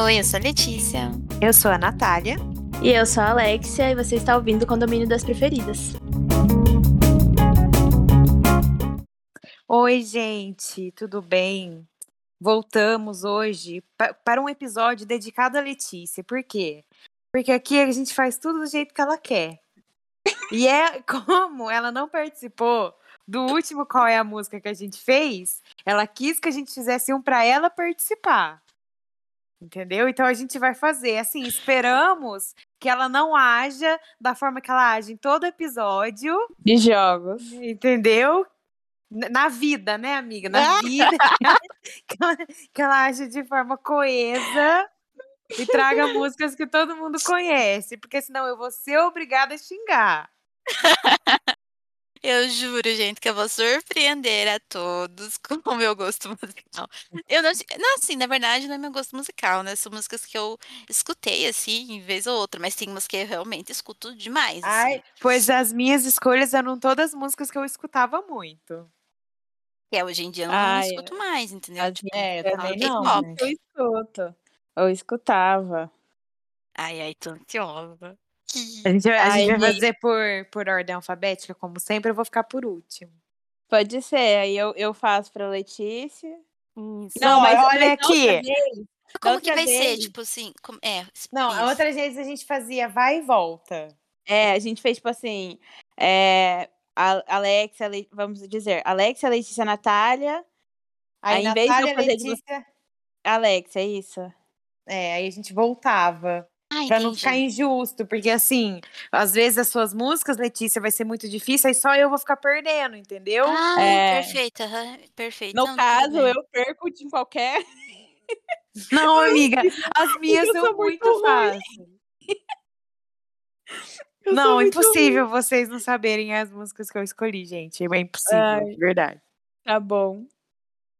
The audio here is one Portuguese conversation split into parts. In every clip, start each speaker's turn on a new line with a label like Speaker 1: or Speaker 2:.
Speaker 1: Oi, eu sou a Letícia.
Speaker 2: Eu sou a Natália.
Speaker 3: E eu sou a Alexia, e você está ouvindo o Condomínio das Preferidas.
Speaker 2: Oi, gente, tudo bem? Voltamos hoje para um episódio dedicado a Letícia. Por quê? Porque aqui a gente faz tudo do jeito que ela quer. E é como ela não participou do último Qual é a Música que a gente fez, ela quis que a gente fizesse um para ela participar. Entendeu? Então a gente vai fazer assim, esperamos que ela não haja da forma que ela age em todo episódio.
Speaker 3: De jogos.
Speaker 2: Entendeu? Na vida, né, amiga? Na vida. que, ela, que ela age de forma coesa e traga músicas que todo mundo conhece, porque senão eu vou ser obrigada a xingar.
Speaker 1: Eu juro, gente, que eu vou surpreender a todos com o meu gosto musical. Eu não, não, assim, na verdade, não é meu gosto musical, né? São músicas que eu escutei, assim, em vez ou outra, mas tem umas que eu realmente escuto demais. Assim.
Speaker 2: Ai, pois as minhas escolhas eram todas músicas que eu escutava muito.
Speaker 1: Que é, hoje em dia eu não, Ai, escuto mais, entendeu?
Speaker 3: Tipo, é, eu também não. Né? Eu escuto. Eu escutava.
Speaker 1: Ai, ai, tô ansiosa.
Speaker 2: A gente, a gente vai fazer por, por ordem alfabética, como sempre, eu vou ficar por último.
Speaker 3: Pode ser, aí eu, eu faço pra Letícia.
Speaker 2: Isso. Não, mas olha aqui.
Speaker 1: como que vai vez... ser? Tipo assim. Como... É,
Speaker 2: não, isso. a outra vez a gente fazia vai e volta.
Speaker 3: É, a gente fez tipo assim. É, Alexia, vamos dizer, Alexia, Letícia, Natália.
Speaker 2: Aí, aí em vez de eu fazer Letícia...
Speaker 3: de... Alexia, é isso.
Speaker 2: É, aí a gente voltava. Para não ficar injusto, porque assim, às vezes as suas músicas, Letícia, vai ser muito difícil, aí só eu vou ficar perdendo, entendeu?
Speaker 1: Ah, é. perfeito, uhum, perfeito.
Speaker 3: No não, caso, eu perco de qualquer.
Speaker 2: Não, amiga, as minhas são muito, muito fáceis. não, impossível ruim. vocês não saberem as músicas que eu escolhi, gente. É impossível, Ai, verdade.
Speaker 3: Tá bom.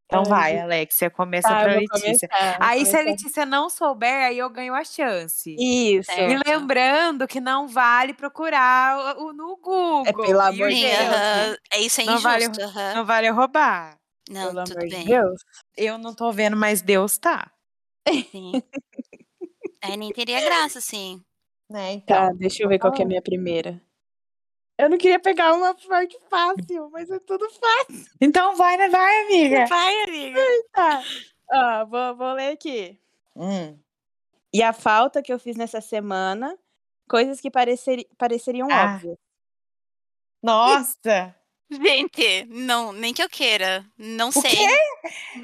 Speaker 2: Então Ai, vai, Alexia, começa tá, pra Letícia. Começar, aí, começar. se a Letícia não souber, aí eu ganho a chance.
Speaker 3: Isso.
Speaker 2: E lembrando que não vale procurar o, no Google.
Speaker 3: É pelo amor de Deus.
Speaker 1: É isso, é
Speaker 2: não
Speaker 1: injusto.
Speaker 2: Vale, Não vale roubar.
Speaker 1: Não, pelo tudo bem.
Speaker 2: Deus. Eu não tô vendo, mas Deus tá.
Speaker 1: Sim. aí nem teria graça, sim.
Speaker 3: Né, então. Tá, deixa eu ver qual é a minha primeira. Eu não queria pegar uma parte fácil, mas é tudo fácil.
Speaker 2: Então vai, né? Vai, amiga.
Speaker 1: Vai, amiga.
Speaker 3: Tá. Ó, vou, vou ler aqui.
Speaker 2: Hum.
Speaker 3: E a falta que eu fiz nessa semana, coisas que parecer, pareceriam ah. óbvias.
Speaker 2: Nossa!
Speaker 1: Gente, não, nem que eu queira. Não
Speaker 2: o
Speaker 1: sei.
Speaker 2: Quê?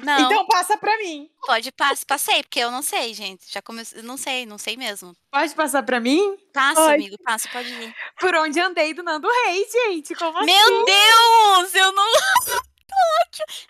Speaker 1: Não.
Speaker 2: Então passa pra mim.
Speaker 1: Pode passar, passei, porque eu não sei, gente. Já comecei, não sei, não sei mesmo.
Speaker 2: Pode passar pra mim?
Speaker 1: Passa, pode. amigo, passa, pode ir.
Speaker 2: Por onde andei do Nando Reis, gente? Como
Speaker 1: Meu
Speaker 2: assim?
Speaker 1: Meu Deus, eu não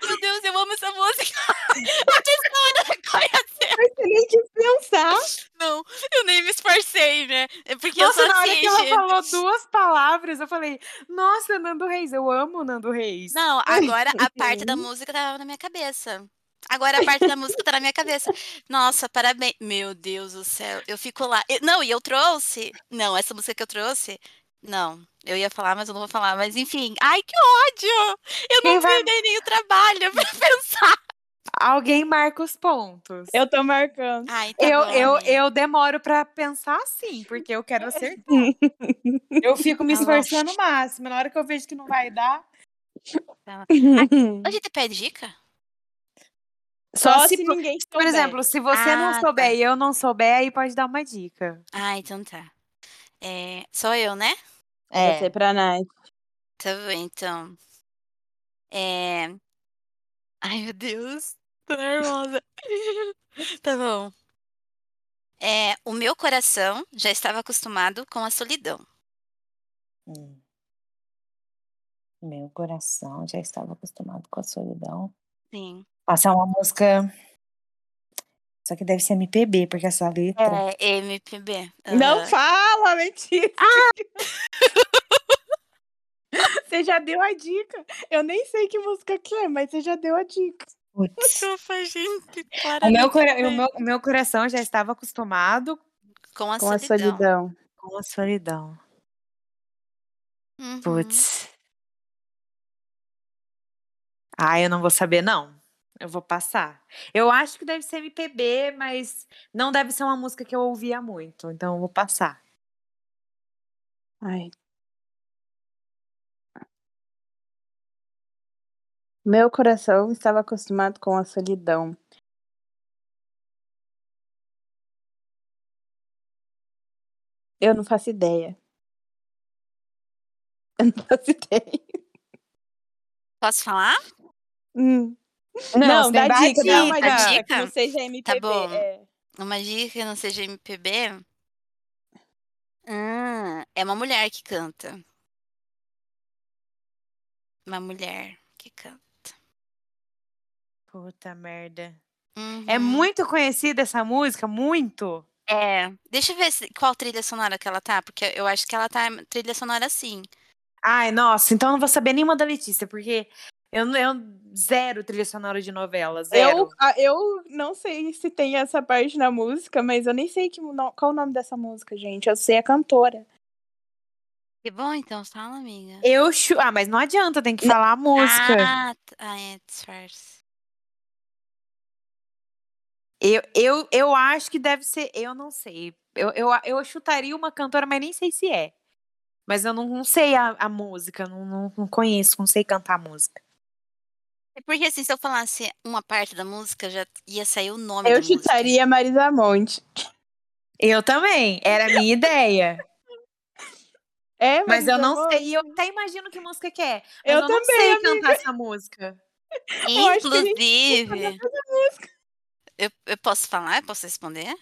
Speaker 1: Meu Deus, eu amo essa música. A
Speaker 2: nem quis pensar.
Speaker 1: Não, eu nem me esforcei, né? É porque
Speaker 2: nossa,
Speaker 1: eu sou
Speaker 2: na hora
Speaker 1: assim,
Speaker 2: que ela
Speaker 1: gente.
Speaker 2: falou duas palavras, eu falei, nossa, Nando Reis, eu amo Nando Reis.
Speaker 1: Não, agora a parte da música tava na minha cabeça. Agora a parte da música tá na minha cabeça. Nossa, parabéns. Meu Deus do céu. Eu fico lá. Não, e eu trouxe. Não, essa música que eu trouxe. Não, eu ia falar, mas eu não vou falar. Mas enfim. Ai, que ódio! Eu não vai... nem o trabalho pra pensar.
Speaker 2: Alguém marca os pontos.
Speaker 3: Eu tô marcando.
Speaker 1: Ai, tá
Speaker 2: eu,
Speaker 1: bom,
Speaker 2: eu, eu demoro pra pensar assim, porque eu quero acertar. eu fico me tá esforçando o máximo. Na hora que eu vejo que não vai dar.
Speaker 1: Tá. a gente pede dica?
Speaker 2: Só, Só se, se, ninguém souber. Por exemplo, se você ah, não souber tá. e eu não souber, aí pode dar uma dica.
Speaker 1: Ah, então tá. É, sou eu, né?
Speaker 3: É. Você pra Nath.
Speaker 1: Tá bom, então. É... Ai, meu Deus. Tô nervosa. tá bom. É, o meu coração já estava acostumado com a solidão.
Speaker 2: Hum. Meu coração já estava acostumado com a solidão.
Speaker 1: Sim.
Speaker 2: Passar uma música. Só que deve ser MPB, porque essa letra.
Speaker 1: É, MPB.
Speaker 3: Uhum. Não fala, mentira. Ah! você já deu a dica. Eu nem sei que música que é, mas você já deu a dica.
Speaker 1: Ufa, gente.
Speaker 2: O meu, cora... o, meu, meu coração já estava acostumado
Speaker 1: com a
Speaker 3: com
Speaker 1: solidão.
Speaker 3: A solidão.
Speaker 2: Com a solidão.
Speaker 1: Uhum.
Speaker 2: Putz. Ah, eu não vou saber, não. Eu vou passar. Eu acho que deve ser MPB, mas não deve ser uma música que eu ouvia muito, então eu vou passar.
Speaker 3: Ai. Meu coração estava acostumado com a solidão. Eu não faço ideia. Eu não faço ideia.
Speaker 1: Posso falar?
Speaker 3: Hum.
Speaker 2: Não,
Speaker 3: Não, dá dica, dá uma
Speaker 1: dica.
Speaker 3: dica. Que não seja MPB.
Speaker 1: bom.
Speaker 3: é.
Speaker 1: Uma dica que não seja MPB? Ah, é uma mulher que canta. Uma mulher que canta.
Speaker 2: Puta merda.
Speaker 1: Uhum.
Speaker 2: É muito conhecida essa música, muito.
Speaker 1: É. Deixa eu ver se- qual trilha sonora que ela tá, porque eu acho que ela tá trilha sonora sim.
Speaker 2: Ai, nossa, então eu não vou saber nenhuma da Letícia, porque eu, eu zero trilha sonora de novela, zero.
Speaker 3: Eu, eu não sei se tem essa parte na música, mas eu nem sei que, qual o nome dessa música, gente. Eu sei a cantora.
Speaker 1: Que bom, então, fala, amiga.
Speaker 2: Eu chu... Ah, mas não adianta, tem que falar a música.
Speaker 1: Ah, ah, é, disfarce.
Speaker 2: Eu, eu, eu acho que deve ser. Eu não sei. Eu, eu, eu chutaria uma cantora, mas nem sei se é. Mas eu não, não sei a, a música, não, não, não conheço, não sei cantar música.
Speaker 1: É porque assim, se eu falasse uma parte da música, já ia sair o nome
Speaker 3: Eu
Speaker 1: da música.
Speaker 3: chutaria Marisa Monte.
Speaker 2: Eu também, era a minha ideia.
Speaker 3: É,
Speaker 2: Mas eu
Speaker 3: Marisa
Speaker 2: não
Speaker 3: Monte?
Speaker 2: sei, eu até imagino que música que é. Mas
Speaker 3: Eu
Speaker 2: eu, não
Speaker 3: também,
Speaker 2: sei
Speaker 3: amiga.
Speaker 2: cantar essa música.
Speaker 3: Eu acho que a gente
Speaker 1: Inclusive, eu, eu posso falar? Eu posso responder?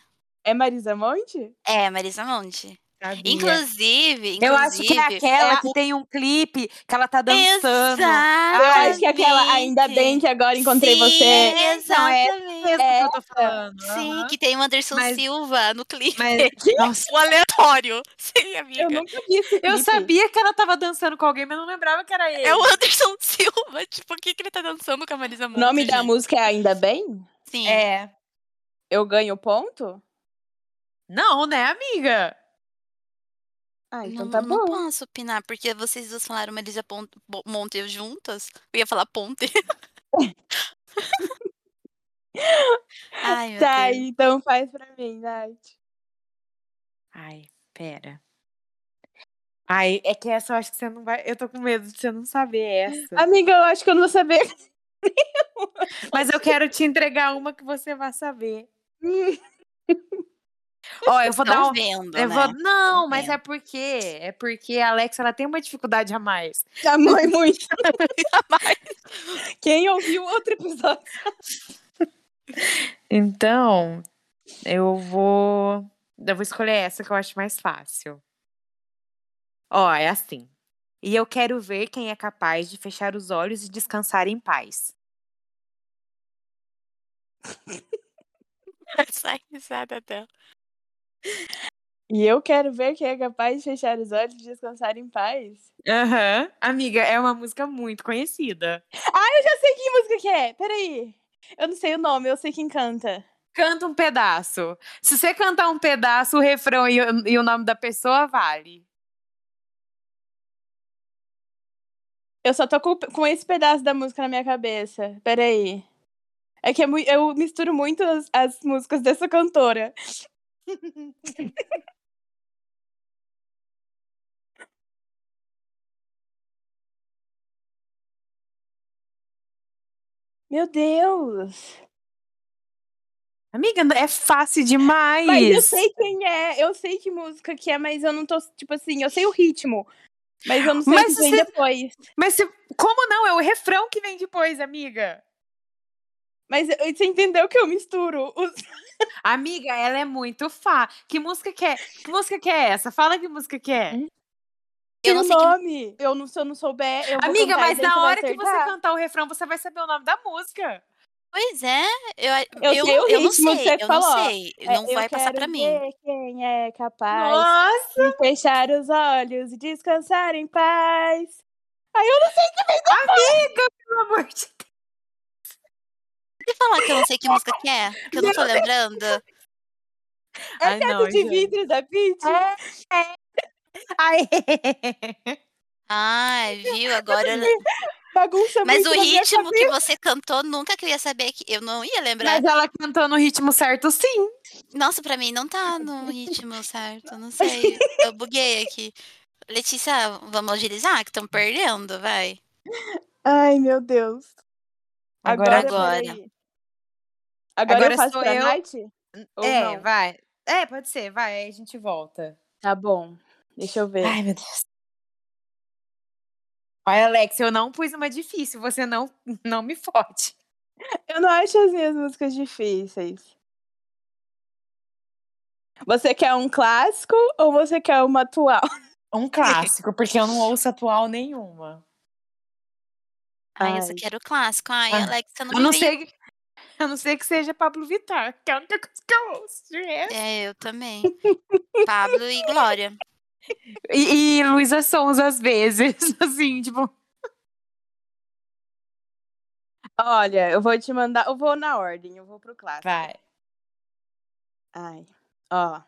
Speaker 3: É Marisa Monte?
Speaker 1: É, Marisa Monte.
Speaker 2: Sabia.
Speaker 1: Inclusive,
Speaker 2: Eu acho que é
Speaker 1: inclusive-
Speaker 2: aquela
Speaker 3: é a-
Speaker 2: que tem um clipe que ela tá dançando.
Speaker 3: Eu acho que é aquela Ainda bem que agora encontrei
Speaker 1: Sim,
Speaker 3: você.
Speaker 2: Não, é
Speaker 1: Exatamente.
Speaker 3: É
Speaker 2: que eu tô falando.
Speaker 1: Sim,
Speaker 2: aham.
Speaker 1: que tem o Anderson
Speaker 2: Mas-
Speaker 1: Silva no clipe.
Speaker 2: Mas, nossa,
Speaker 1: O aleatório. Sim, amiga.
Speaker 3: Eu nunca vi esse
Speaker 2: eu
Speaker 3: clipe.
Speaker 2: sabia que ela tava dançando com alguém, mas não lembrava que
Speaker 1: Sim.
Speaker 2: É.
Speaker 3: Eu ganho ponto?
Speaker 2: Não, né, amiga?
Speaker 3: Ah, então
Speaker 1: não,
Speaker 3: tá
Speaker 1: não
Speaker 3: bom.
Speaker 1: posso opinar, porque vocês duas falaram Marisa Monte juntas. Eu ia falar Ponte. Ai,
Speaker 3: Tá,
Speaker 1: Deus.
Speaker 3: então faz pra mim, Nath.
Speaker 2: Ai, pera. Ai, é que essa eu acho que você não vai. Eu tô com medo de você não saber essa.
Speaker 3: Amiga, eu acho que eu não vou saber.
Speaker 2: Mas eu quero te entregar uma que você vai saber. Ó, eu vou dar
Speaker 1: Estão
Speaker 2: um.
Speaker 1: vendo,
Speaker 2: Eu
Speaker 1: né?
Speaker 2: vou... Não,
Speaker 1: Tô
Speaker 2: mas
Speaker 1: vendo.
Speaker 2: é porque é porque a Alexa ela tem uma dificuldade a mais.
Speaker 3: A mãe muito. Quem ouviu outro episódio?
Speaker 2: Então, eu vou eu vou escolher essa que eu acho mais fácil. Ó, é assim. E eu quero ver quem é capaz de fechar os olhos e descansar em paz.
Speaker 1: Essa risada dela.
Speaker 3: E eu quero ver quem é capaz de fechar os olhos e descansar em paz.
Speaker 2: Aham. Amiga, é uma música muito conhecida.
Speaker 3: Eu já sei que música que é. Peraí. Eu não sei o nome, eu sei quem canta.
Speaker 2: Canta um pedaço. Se você cantar um pedaço, o refrão e o, e o nome da pessoa vale.
Speaker 3: Eu só tô com, com esse pedaço da música na minha cabeça. Peraí. É que é mui- eu misturo muito as, as músicas dessa cantora. Meu Deus!
Speaker 2: Amiga, é fácil demais.
Speaker 3: Mas eu sei quem é, eu sei que música que é, mas eu não tô, tipo assim, eu sei o ritmo. Mas eu não sei
Speaker 2: Mas
Speaker 3: o que vem
Speaker 2: você-
Speaker 3: depois.
Speaker 2: Mas se- como não? É o refrão que vem depois, amiga.
Speaker 3: Mas você entendeu que eu misturo os...
Speaker 2: Amiga, ela é muito fá. Que música que é? Que música que é essa? Fala que música que é.
Speaker 1: Eu não
Speaker 3: o
Speaker 1: sei que-
Speaker 3: nome. Eu não, se eu não souber, eu
Speaker 2: Amiga, mas na hora que você cantar o refrão, você vai saber o nome da música.
Speaker 1: Pois é, eu,
Speaker 3: Eu
Speaker 1: eu,
Speaker 3: sei o
Speaker 1: eu não
Speaker 3: que
Speaker 1: sei,
Speaker 3: você
Speaker 1: eu
Speaker 3: falou.
Speaker 1: não sei.
Speaker 3: É,
Speaker 1: não
Speaker 3: eu
Speaker 1: vai passar pra mim.
Speaker 3: quem é capaz
Speaker 2: Nossa!
Speaker 3: de fechar os olhos e descansar em paz.
Speaker 2: Amiga, pelo amor de Deus.
Speaker 1: Você falar que eu não sei que música que é? Que eu não tô lembrando.
Speaker 3: É
Speaker 2: Ai,
Speaker 3: teto
Speaker 2: não,
Speaker 3: de vidro da Pitty?
Speaker 2: Ai.
Speaker 1: Ai, viu? Agora.
Speaker 3: Bagunça
Speaker 1: Mas
Speaker 3: muito
Speaker 1: o ritmo que você cantou, nunca que eu ia saber que. Eu não ia lembrar.
Speaker 2: Mas ela cantou no ritmo certo, sim.
Speaker 1: Nossa, pra mim não tá no ritmo certo. Não sei. Eu buguei aqui. Letícia, vamos agilizar, que estão perdendo, vai.
Speaker 3: Ai, meu Deus.
Speaker 2: Agora-
Speaker 1: Agora.
Speaker 3: Agora,
Speaker 2: Agora
Speaker 3: eu faço
Speaker 2: sou
Speaker 3: pra
Speaker 2: eu.
Speaker 3: Night? Ou
Speaker 2: é,
Speaker 3: não?
Speaker 2: vai. É, pode ser, vai, aí a gente volta.
Speaker 3: Tá bom. Deixa eu ver.
Speaker 2: Ai, meu Deus. Olha, Alex, eu não pus uma difícil, você não, não me fode.
Speaker 3: Eu não acho as minhas músicas difíceis. Você quer um clássico ou você quer uma atual?
Speaker 2: Um clássico, porque eu não ouço atual nenhuma.
Speaker 1: Ai, eu só
Speaker 3: Ai.
Speaker 1: quero o clássico. Ai,
Speaker 2: Ah,
Speaker 1: Alex, você não
Speaker 2: A
Speaker 1: me
Speaker 2: não que, a não ser que seja Pablo Vittar, que é a única coisa que eu ouço. de resto.
Speaker 1: É, eu também. Pablo e Glória.
Speaker 2: E, e Luísa Sons, às vezes, assim, tipo...
Speaker 3: Olha, eu vou te mandar. Eu vou na ordem, eu vou pro clássico.
Speaker 2: Vai.
Speaker 3: Ai. Ó.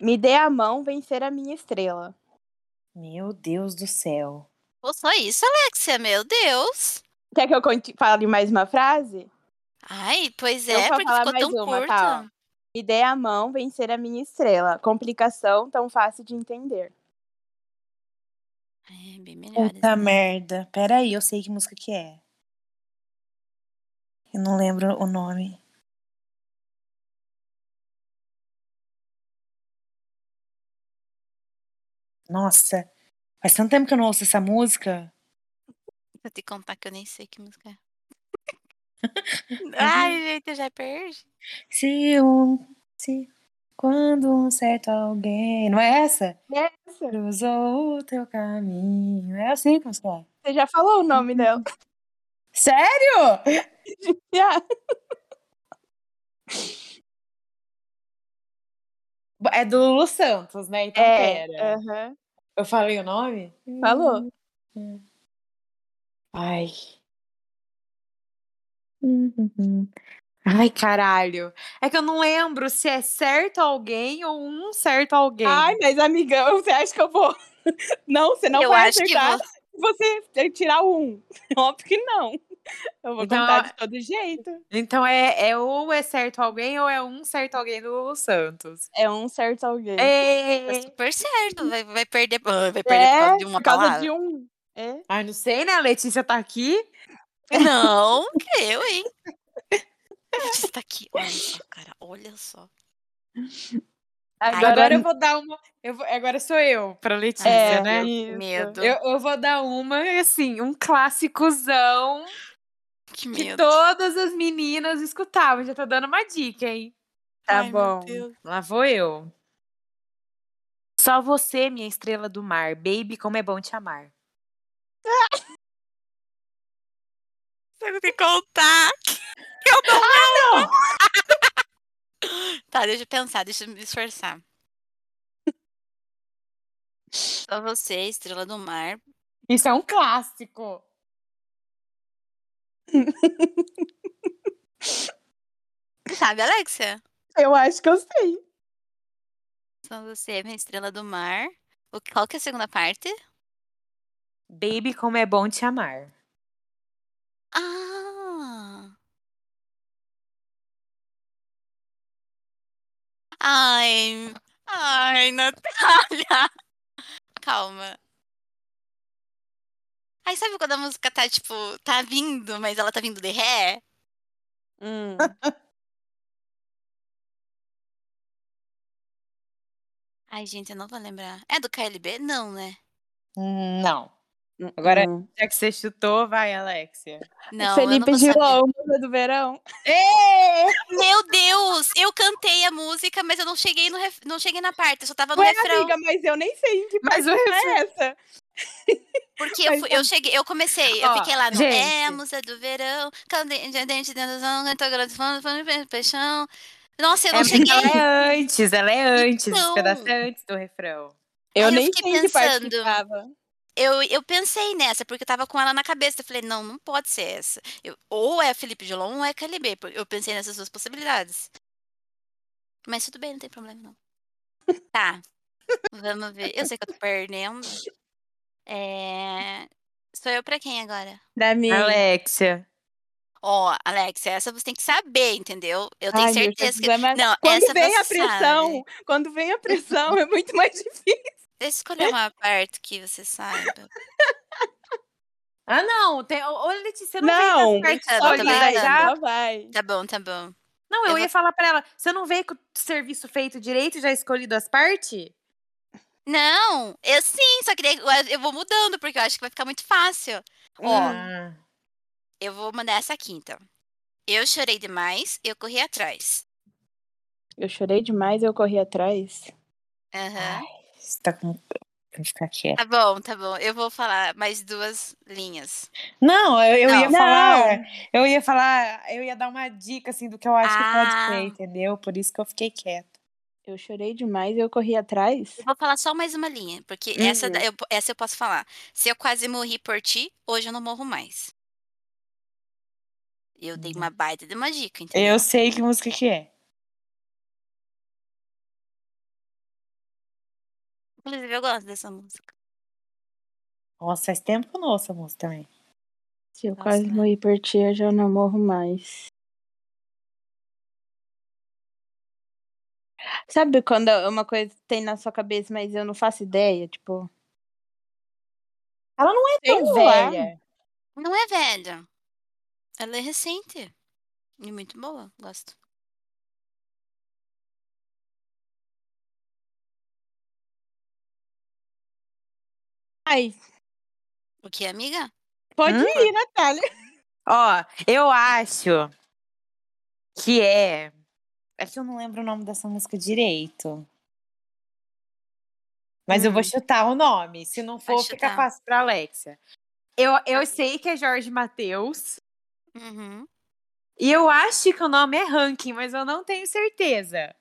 Speaker 3: Me dê a mão vencer a minha estrela.
Speaker 2: Meu Deus do céu.
Speaker 1: Pô, só isso, Alexia, meu Deus.
Speaker 3: Quer que eu conte- fale mais uma frase?
Speaker 1: Ai, pois é, porque
Speaker 3: falar
Speaker 1: ficou
Speaker 3: mais
Speaker 1: tão
Speaker 3: uma,
Speaker 1: curta.
Speaker 3: tá, Me dê a mão vencer a minha estrela. Complicação tão fácil de entender.
Speaker 1: É, bem melhores.
Speaker 2: Puta
Speaker 1: né?
Speaker 2: merda. Peraí, eu sei que música que é. Eu não lembro o nome. Nossa, faz tanto tempo que eu não ouço essa música.
Speaker 1: Vou te contar que eu nem sei que música é. Ai, gente, eu já perdi.
Speaker 2: Se um. Se. Quando um certo alguém. Não é essa?
Speaker 3: Essa.
Speaker 2: Cruzou o teu caminho. É assim que música é.
Speaker 3: Você já falou o nome
Speaker 1: Uhum.
Speaker 3: dela.
Speaker 2: Sério?
Speaker 3: Já.
Speaker 2: É do Lulu Santos, né? Então,
Speaker 3: É.
Speaker 2: pera.
Speaker 3: aham.
Speaker 2: Eu falei o nome?
Speaker 3: Falou.
Speaker 2: Ai. Ai, caralho. É que eu não lembro se é certo alguém ou um certo alguém.
Speaker 3: Ai, mas amigão, você acha que eu vou. Não, você não
Speaker 1: eu
Speaker 3: vai
Speaker 1: acho que
Speaker 3: acertar
Speaker 1: você...
Speaker 3: se você tirar um. Óbvio que não. Eu vou
Speaker 2: Então,
Speaker 3: contar de todo jeito.
Speaker 2: Então é, é ou é certo alguém ou é um certo alguém do Lulu Santos.
Speaker 3: É um certo alguém.
Speaker 1: tá
Speaker 2: É.
Speaker 1: super certo. Vai, vai perder, vai perder por causa de uma
Speaker 3: por causa
Speaker 1: palavra.
Speaker 3: de um. É.
Speaker 2: Ai, não sei, né? A Letícia tá aqui.
Speaker 1: Não, que eu, hein? Você tá aqui. Olha só, cara. Olha só.
Speaker 3: Agora,
Speaker 2: Agora eu vou dar uma. Eu vou- agora sou eu pra Letícia,
Speaker 3: é,
Speaker 2: né?
Speaker 3: isso.
Speaker 1: Medo.
Speaker 2: Eu, eu vou dar uma, assim, um clássicozão
Speaker 1: Que
Speaker 2: que
Speaker 1: medo.
Speaker 2: todas as meninas escutavam. Já tô dando uma dica, hein?
Speaker 3: Tá
Speaker 1: Ai,
Speaker 3: bom.
Speaker 2: Lá vou eu. Só você, minha estrela do mar. Baby, como é bom te amar.
Speaker 1: Você não tem que contar. Eu não. Ah, não! tá, deixa eu pensar, deixa eu me esforçar. Só você, estrela do mar.
Speaker 2: Isso é um clássico.
Speaker 1: Sabe, Alexia?
Speaker 3: Eu acho que eu sei.
Speaker 1: Só você, minha estrela do mar. O, qual que é a segunda parte?
Speaker 2: Baby, como é bom te amar.
Speaker 1: Ah! Ai, ai, Natália. Calma. Aí sabe quando a música tá, tipo, tá vindo, mas ela tá vindo de ré?
Speaker 3: Hum.
Speaker 1: Ai, gente, eu não vou lembrar. É do KLB? Não, né?
Speaker 2: Hum, Não. Agora-
Speaker 3: Hum.
Speaker 2: Já que você chutou, vai, Alexia.
Speaker 1: Não,
Speaker 3: Felipe. Gilão, Musa do Verão.
Speaker 1: Meu Deus! Eu cantei a música, mas eu não cheguei, no ref- não cheguei na parte, eu só tava no
Speaker 3: Ué,
Speaker 1: refrão.
Speaker 3: amiga, mas eu nem sei em que
Speaker 2: Mas
Speaker 3: parte é essa.
Speaker 1: Porque eu, fui- eu cheguei, eu comecei, eu
Speaker 2: Ó,
Speaker 1: fiquei lá no
Speaker 2: gente.
Speaker 1: É a música do verão, cadente dentro fã, paixão. Nossa, eu não
Speaker 2: É,
Speaker 1: cheguei.
Speaker 2: ela é antes, ela é antes.
Speaker 1: Então.
Speaker 2: Esse pedaço é antes do refrão.
Speaker 3: Eu
Speaker 1: Aí eu
Speaker 3: nem
Speaker 1: fiquei
Speaker 3: sei em que
Speaker 1: Eu, eu pensei nessa, porque eu tava com ela na cabeça. Eu falei, não, não pode ser essa. Eu- ou é Felipe Dilon ou é KLB. Eu pensei nessas duas possibilidades. Mas tudo bem, não tem problema, não. Tá. Vamos ver. Eu sei que eu tô perdendo. É... Sou eu pra quem agora?
Speaker 3: Pra mim.
Speaker 2: Alexia.
Speaker 1: Ó, Alex, essa você tem que saber, entendeu? Eu tenho
Speaker 3: Ai,
Speaker 1: certeza que.
Speaker 3: É
Speaker 1: Não,
Speaker 3: Quando
Speaker 1: essa
Speaker 3: vem
Speaker 1: você
Speaker 3: a pressão, quando vem a pressão, é muito mais difícil.
Speaker 1: Deixa eu escolher uma parte que você saiba.
Speaker 2: Ah, não. Tem... Ô, Letícia, você não,
Speaker 3: Não,
Speaker 2: vem com as de
Speaker 1: brincando.
Speaker 2: já?
Speaker 3: Vai.
Speaker 1: Tá bom, tá bom.
Speaker 2: Não, eu,
Speaker 1: Eu
Speaker 2: ia
Speaker 1: vou-
Speaker 2: falar pra ela, você não veio com o serviço feito direito, já escolhido as partes?
Speaker 1: Não, eu sim, só que eu- vou mudando, porque eu acho que vai ficar muito fácil. Ó,
Speaker 2: Ah.
Speaker 1: eu vou mandar essa aqui, então. Eu chorei demais, eu corri atrás.
Speaker 3: Eu chorei demais, eu corri atrás.
Speaker 1: Aham.
Speaker 2: Você tá com... Vou ficar quieta.
Speaker 1: Tá bom, tá bom. Eu vou falar mais duas linhas.
Speaker 2: Não, eu, eu ia
Speaker 1: Não.
Speaker 2: falar... Eu ia falar... Eu ia dar uma dica, assim, do que eu acho que pode
Speaker 1: Ah.
Speaker 2: ser, entendeu? Por isso que eu fiquei quieta.
Speaker 3: Eu chorei demais, eu corri atrás.
Speaker 1: Eu vou falar só mais uma linha, porque
Speaker 3: Uhum.
Speaker 1: essa, eu, essa eu posso falar. Se eu quase morri por ti, hoje eu não morro mais. Eu dei uma baita de uma dica, entendeu?
Speaker 2: Eu sei que música que é.
Speaker 1: Inclusive, eu gosto dessa música.
Speaker 2: Nossa, faz tempo que eu não ouço a música também.
Speaker 3: Se eu
Speaker 1: Nossa,
Speaker 3: quase
Speaker 1: né?
Speaker 3: morri por ti, eu já não morro mais. Sabe quando uma coisa tem na sua cabeça, mas eu não faço ideia? Tipo,
Speaker 2: Ela não é tão
Speaker 3: lá.
Speaker 2: velha.
Speaker 1: Não é velha. Ela é recente. E muito boa, gosto.
Speaker 3: Ai,
Speaker 1: O que, amiga?
Speaker 3: pode
Speaker 2: Hum?
Speaker 3: ir, Natália.
Speaker 2: Ó, eu acho que é. É que eu não lembro o nome dessa música direito. Mas eu vou
Speaker 3: Hum.
Speaker 2: chutar o nome. Se não for, fica fácil pra Alexia. Eu, eu sei que é Jorge Matheus.
Speaker 1: Uhum.
Speaker 2: E eu acho que o nome é Ranking, mas eu não tenho certeza.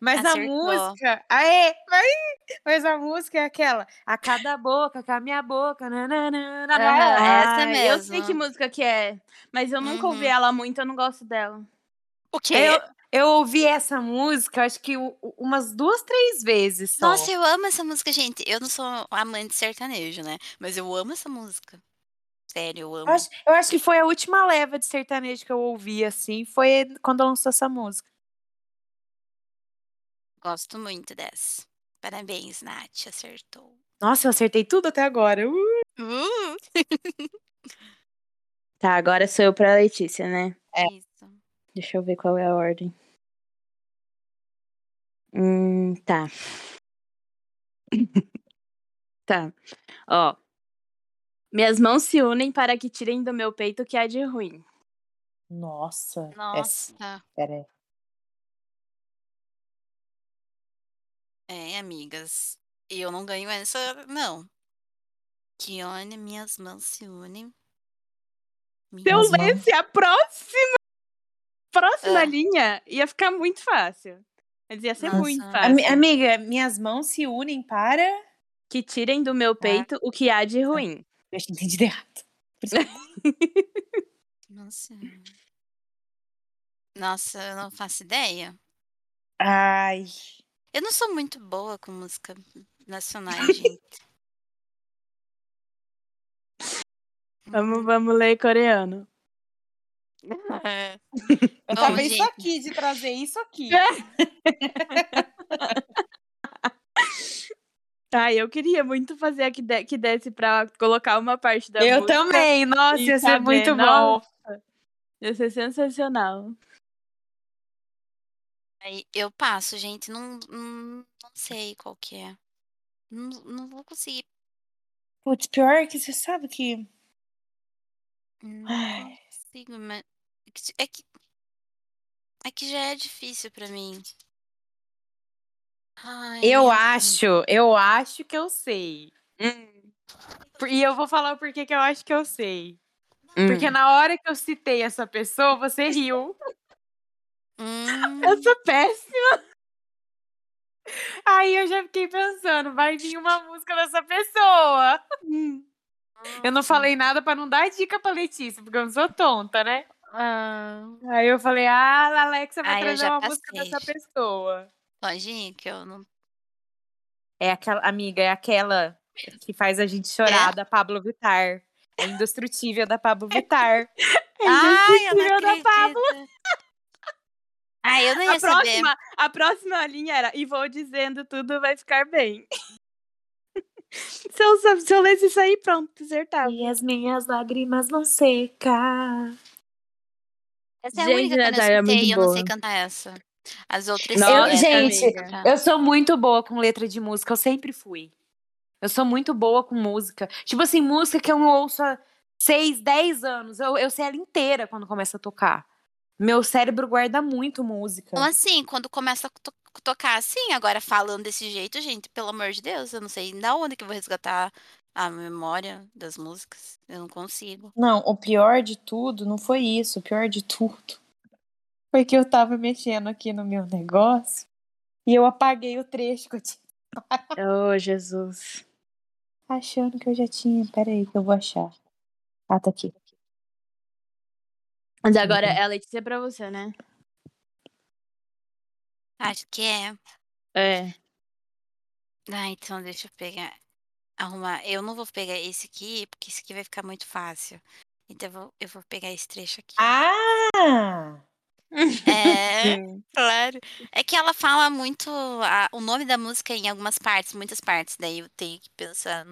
Speaker 2: Mas a
Speaker 1: Acertou.
Speaker 2: música. Aê! Mas, mas a música é aquela. A cada boca, com a minha boca. nananana,
Speaker 1: Aham, essa
Speaker 3: Ah, Eu sei
Speaker 1: mesmo.
Speaker 3: que música que é, mas eu nunca ouvi
Speaker 1: Uhum.
Speaker 3: ela muito, eu não gosto dela.
Speaker 1: O quê?
Speaker 2: Eu, eu ouvi essa música, acho que umas duas, três vezes só.
Speaker 1: Nossa, eu amo essa música, gente. Eu não sou amante de sertanejo, né? Mas eu amo essa música. Sério, eu amo.
Speaker 2: Eu acho, eu acho que foi a última leva de sertanejo que eu ouvi, assim, foi quando lançou essa música.
Speaker 1: Gosto muito dessa. Parabéns, Nath. Acertou.
Speaker 2: Nossa, eu acertei tudo até agora. Uh!
Speaker 1: Uh,
Speaker 3: Tá, agora sou eu pra Letícia, né?
Speaker 2: É.
Speaker 1: Isso.
Speaker 3: Deixa eu ver qual é a ordem. Hum, tá. tá. Ó. Minhas mãos se unem para que tirem do meu peito o que há de ruim.
Speaker 2: Nossa.
Speaker 1: Nossa.
Speaker 2: Essa, pera aí.
Speaker 1: É, amigas. Eu não ganho essa, não. Que olha, minhas mãos se unem.
Speaker 3: Se eu
Speaker 2: Minhas mãos-
Speaker 3: lesse a próxima, próxima
Speaker 1: Ah.
Speaker 3: linha, ia ficar muito fácil. Mas ia ser
Speaker 1: Nossa.
Speaker 3: muito fácil.
Speaker 2: Ami- amiga, minhas mãos se unem para.
Speaker 3: Que tirem do meu peito o que há de ruim.
Speaker 2: Eu acho que entendi errado.
Speaker 1: Nossa. Nossa, eu não faço ideia.
Speaker 2: Ai.
Speaker 1: Eu não sou muito boa com música nacionais, gente.
Speaker 3: Vamos, vamos ler coreano.
Speaker 1: É.
Speaker 2: Eu
Speaker 1: Bom,
Speaker 2: tava isso
Speaker 1: gente.
Speaker 2: aqui, de trazer isso aqui.
Speaker 3: Ai, eu queria muito fazer a que, de- que desse pra colocar uma parte da
Speaker 2: Eu
Speaker 3: música.
Speaker 2: também, nossa, ia ser muito bom.
Speaker 3: Ia ser sensacional.
Speaker 1: Aí eu passo, gente. Não, não, não sei qual que é. Não, não vou conseguir.
Speaker 2: Putz, pior que você sabe que.
Speaker 1: Não
Speaker 2: Ai.
Speaker 1: consigo, mas. É que. É que já é difícil pra mim. Ai,
Speaker 2: Eu
Speaker 1: ai,
Speaker 2: acho, eu acho que eu sei.
Speaker 3: Hum,
Speaker 2: E eu vou falar o porquê que eu acho que eu sei.
Speaker 3: hum.
Speaker 2: Porque na hora que eu citei essa pessoa, você riu.
Speaker 1: Hum,
Speaker 3: Eu sou péssima.
Speaker 2: Aí eu já fiquei pensando, vai vir uma música dessa pessoa.
Speaker 3: Hum.
Speaker 2: Eu não falei nada pra não dar dica pra Letícia, porque eu não sou tonta, né?
Speaker 1: ah,
Speaker 2: Aí eu falei, ah, a Alexa vai trazer uma música
Speaker 1: passei.
Speaker 2: dessa pessoa.
Speaker 1: ir, que eu não.
Speaker 2: É aquela, amiga, é aquela que faz a gente chorar, da Pablo Vittar. É Indestrutível da Pablo Vittar.
Speaker 1: Ai, não
Speaker 3: Indestrutível da Pablo.
Speaker 1: Ai, eu não ia
Speaker 3: A
Speaker 1: saber.
Speaker 3: próxima, a próxima linha era e vou dizendo tudo vai ficar bem. se, eu, se eu lesse isso aí, pronto, desertava.
Speaker 2: E as minhas lágrimas vão secar.
Speaker 1: Essa é a
Speaker 3: Gente,
Speaker 1: única que eu não
Speaker 3: é muito
Speaker 1: escutei e eu não sei
Speaker 3: boa.
Speaker 1: cantar essa. As outras
Speaker 3: Nossa,
Speaker 2: Eu- gente,
Speaker 1: amiga.
Speaker 2: Eu sou muito boa com letra de música, eu sempre fui. Eu sou muito boa com música. Tipo assim, música que eu não ouço há 6, 10 anos. Eu, eu sei ela inteira quando começa a tocar. Meu cérebro guarda muito música.
Speaker 1: Então, assim, quando começa a to- tocar assim, agora falando desse jeito, gente, pelo amor de Deus, eu não sei da onde que eu vou resgatar a memória das músicas. Eu não consigo.
Speaker 2: Não, o pior de tudo não foi isso. O pior de tudo foi que eu tava mexendo aqui no meu negócio e eu apaguei o trecho que eu tinha
Speaker 3: Oh, Jesus.
Speaker 2: achando que eu já tinha. Pera aí que eu vou achar. Ah, tá aqui.
Speaker 3: Mas agora é a Letícia pra você, né?
Speaker 1: Acho que é.
Speaker 3: É.
Speaker 1: Ah, então deixa eu pegar. Arrumar. Eu não vou pegar esse aqui, porque esse aqui vai ficar muito fácil. Então eu vou, eu vou pegar esse trecho aqui.
Speaker 2: Ah!
Speaker 1: É, claro. É que ela fala muito a- o nome da música em algumas partes, muitas partes. Daí eu tenho que pensar.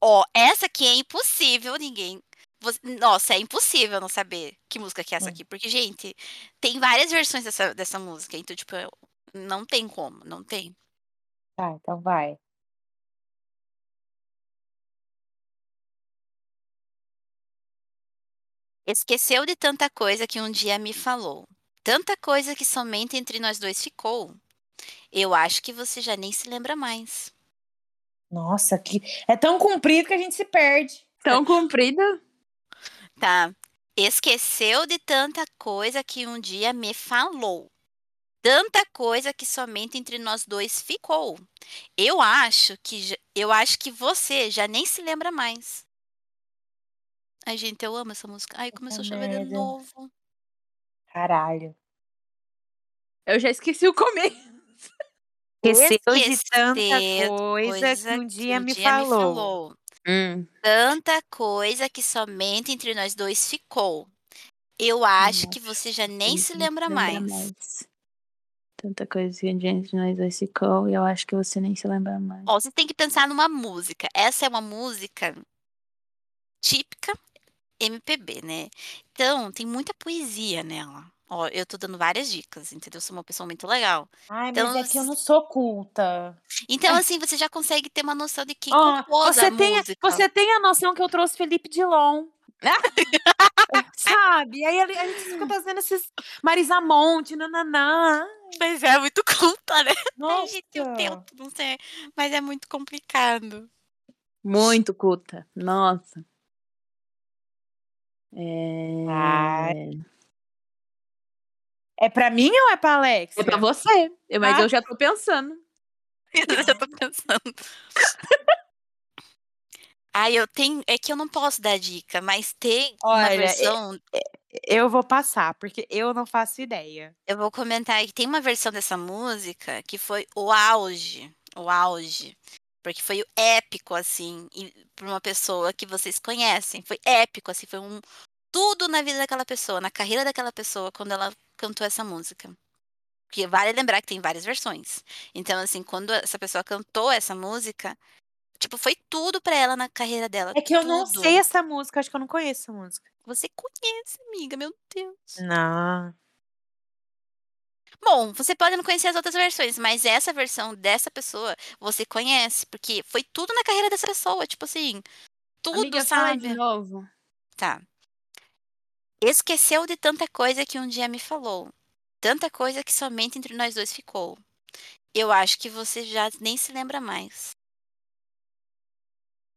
Speaker 1: Ó, essa aqui é impossível ninguém. Você- Nossa, é impossível não saber que música que é essa
Speaker 2: Hum.
Speaker 1: aqui. Porque, gente, tem várias versões dessa, dessa música. Então, tipo, eu- não tem como, não tem.
Speaker 2: Tá, então vai.
Speaker 1: Esqueceu de tanta coisa que um dia me falou. Tanta coisa que somente entre nós dois ficou. Eu acho que você já nem se lembra mais.
Speaker 2: Nossa, que é tão comprido que a gente se perde.
Speaker 3: Tão comprida.
Speaker 1: Tá. Esqueceu de tanta coisa que um dia me falou. Tanta coisa que somente entre nós dois ficou. Eu acho que eu acho que você já nem se lembra mais. Ai, gente, eu amo essa música. Ai, começou a chover de novo.
Speaker 2: Caralho.
Speaker 3: Eu já esqueci o começo.
Speaker 2: Esqueceu de tanta
Speaker 1: Esqueceu
Speaker 2: coisa que um dia,
Speaker 1: que
Speaker 2: me, falou.
Speaker 1: falou.
Speaker 3: Hum.
Speaker 1: Tanta coisa que somente entre nós dois ficou. Eu acho que você já nem se lembra mais.
Speaker 3: Tanta coisa que a gente nós dois ficou e eu acho que você nem se lembra mais.
Speaker 1: Ó, você tem que pensar numa música. Essa é uma música típica MPB, né? Então, tem muita poesia nela. Ó, eu tô dando várias dicas, entendeu? Eu sou uma pessoa muito legal.
Speaker 2: Ai,
Speaker 1: Então,
Speaker 2: mas é que eu não sou culta.
Speaker 1: Então, assim, você já consegue ter uma noção de quem
Speaker 2: Ó,
Speaker 1: compôs
Speaker 2: você,
Speaker 1: a
Speaker 2: tem,
Speaker 1: música.
Speaker 2: você tem a noção que eu trouxe Felipe Dilon. Sabe? Aí a gente fica fazendo esses Marisa Monte, nananã.
Speaker 1: Mas é muito culta, né? Ai,
Speaker 2: Nossa.
Speaker 1: gente, eu tento, não sei. Mas é muito complicado.
Speaker 3: Muito culta. Nossa. É...
Speaker 2: Ai. É pra mim ou é pra Alex?
Speaker 3: É pra você. Eu- Mas
Speaker 2: Ah.
Speaker 3: eu já tô pensando.
Speaker 1: Eu já tô pensando. Ai, eu tenho. É que eu não posso dar dica, mas tem uma
Speaker 2: Olha, é-
Speaker 1: versão.
Speaker 2: Eu vou passar, porque eu não faço ideia.
Speaker 1: Eu vou comentar que tem uma versão dessa música que foi o auge. O auge. Porque foi o épico, assim, para uma pessoa que vocês conhecem. Foi épico, assim, foi um tudo na vida daquela pessoa, na carreira daquela pessoa, quando ela cantou essa música. Porque vale lembrar que tem várias versões. Então, assim, quando essa pessoa cantou essa música, tipo, foi tudo pra ela na carreira dela.
Speaker 2: É que eu não sei essa música, acho que eu não conheço essa música.
Speaker 1: Você conhece, amiga, meu Deus.
Speaker 2: Não.
Speaker 1: Bom, você pode não conhecer as outras versões, mas essa versão dessa pessoa você conhece, porque foi tudo na carreira dessa pessoa, tipo assim, tudo,
Speaker 3: Amiga, fala
Speaker 1: sabe?
Speaker 3: de novo.
Speaker 1: Tá. Esqueceu de tanta coisa que um dia me falou, tanta coisa que somente entre nós dois ficou. Eu acho que você já nem se lembra mais.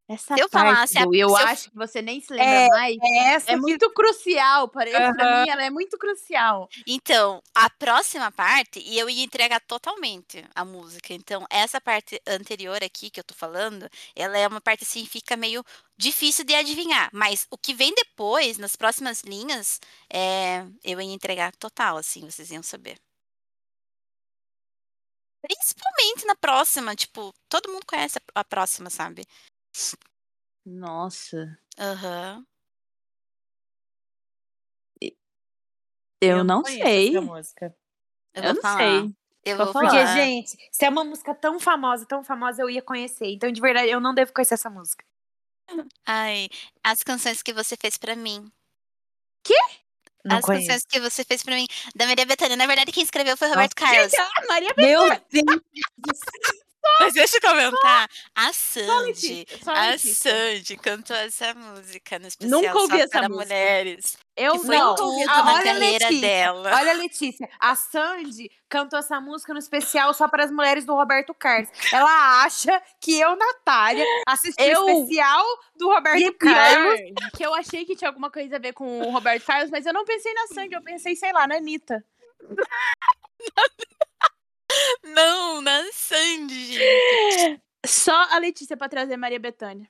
Speaker 3: Essa
Speaker 1: Se eu
Speaker 3: parte
Speaker 1: falasse a-
Speaker 3: do eu
Speaker 1: se eu-
Speaker 3: acho que você nem se lembra
Speaker 2: É,
Speaker 3: mais.
Speaker 2: É essa
Speaker 3: É
Speaker 2: que-
Speaker 3: muito crucial, parece pra
Speaker 2: Aham.
Speaker 3: mim, ela é muito crucial.
Speaker 1: Então, a próxima parte, e eu ia entregar totalmente a música. Então, essa parte anterior aqui que eu tô falando, ela é uma parte assim, fica meio difícil de adivinhar. Mas o que vem depois, nas próximas linhas, é, eu ia entregar total, assim, vocês iam saber. Principalmente na próxima, tipo, todo mundo conhece a a próxima, sabe?
Speaker 3: Nossa.
Speaker 1: Aham.
Speaker 3: Eu, não,
Speaker 2: conheço
Speaker 3: sei.
Speaker 1: Eu,
Speaker 3: Eu
Speaker 1: vou
Speaker 3: não
Speaker 1: falar.
Speaker 3: sei.
Speaker 1: Eu
Speaker 3: Vou.
Speaker 2: Porque,
Speaker 1: falar.
Speaker 2: gente, se é uma música tão famosa, tão famosa, eu ia conhecer. Então, de verdade, eu não devo conhecer essa música.
Speaker 1: Ai, as canções que você fez pra mim.
Speaker 2: Não
Speaker 1: as
Speaker 2: conheço.
Speaker 1: canções que você fez pra mim. Da Maria Bethânia. Na verdade, quem escreveu foi o Roberto Carlos.
Speaker 3: Gente, a Maria
Speaker 2: Meu Deus!
Speaker 1: Mas deixa eu comentar. A Sandy.
Speaker 3: Só a
Speaker 1: A. Sandy cantou essa música no especial
Speaker 3: Nunca ouvi
Speaker 1: só
Speaker 3: essa
Speaker 1: para
Speaker 3: música.
Speaker 1: mulheres.
Speaker 3: Eu
Speaker 1: que foi
Speaker 3: não
Speaker 1: tudo
Speaker 3: ouvi.
Speaker 2: Ah,
Speaker 1: na
Speaker 2: olha a Letícia,
Speaker 1: dela.
Speaker 2: Olha, Letícia, a Sandy cantou essa música no especial só para as mulheres do Roberto Carlos. Ela acha que eu, Natália, assisti
Speaker 3: Eu-
Speaker 2: o especial do Roberto
Speaker 3: E pior,
Speaker 2: Carlos.
Speaker 3: que eu achei que tinha alguma coisa a ver com o Roberto Carlos, mas eu não pensei na Sandy, eu pensei, sei lá, na Anitta.
Speaker 1: Não, na Sandy, gente.
Speaker 3: Só a Letícia pra trazer Maria Bethânia.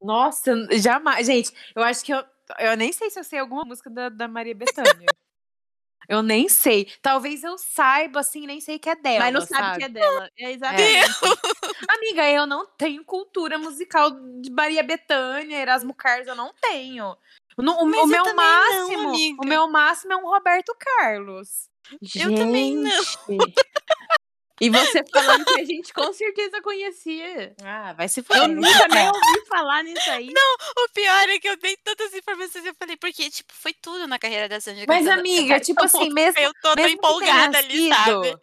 Speaker 2: Nossa, jamais. Gente, eu acho que eu. Eu nem sei se eu sei alguma música da, da Maria Bethânia. eu nem sei. Talvez eu saiba, assim, nem sei que é dela.
Speaker 3: mas não sabe, que é dela. É exatamente.
Speaker 2: Amiga, eu não tenho cultura musical de Maria Bethânia, Erasmo Carlos, eu não tenho. No- o, o
Speaker 1: eu
Speaker 2: meu
Speaker 1: não,
Speaker 2: máximo,
Speaker 1: amiga.
Speaker 2: o meu máximo é um Roberto Carlos.
Speaker 1: Eu também não.
Speaker 3: E você falando que a gente com certeza conhecia.
Speaker 2: Ah, vai se
Speaker 3: Eu
Speaker 2: fuder.
Speaker 3: nunca nem ouvi falar nisso aí.
Speaker 1: O pior é que eu dei tantas informações. Eu falei, porque, tipo, foi tudo na carreira da Sandy.
Speaker 2: Mas, amiga, tipo assim, mesmo,
Speaker 1: Eu tô
Speaker 2: mesmo
Speaker 1: empolgada ali, sabe?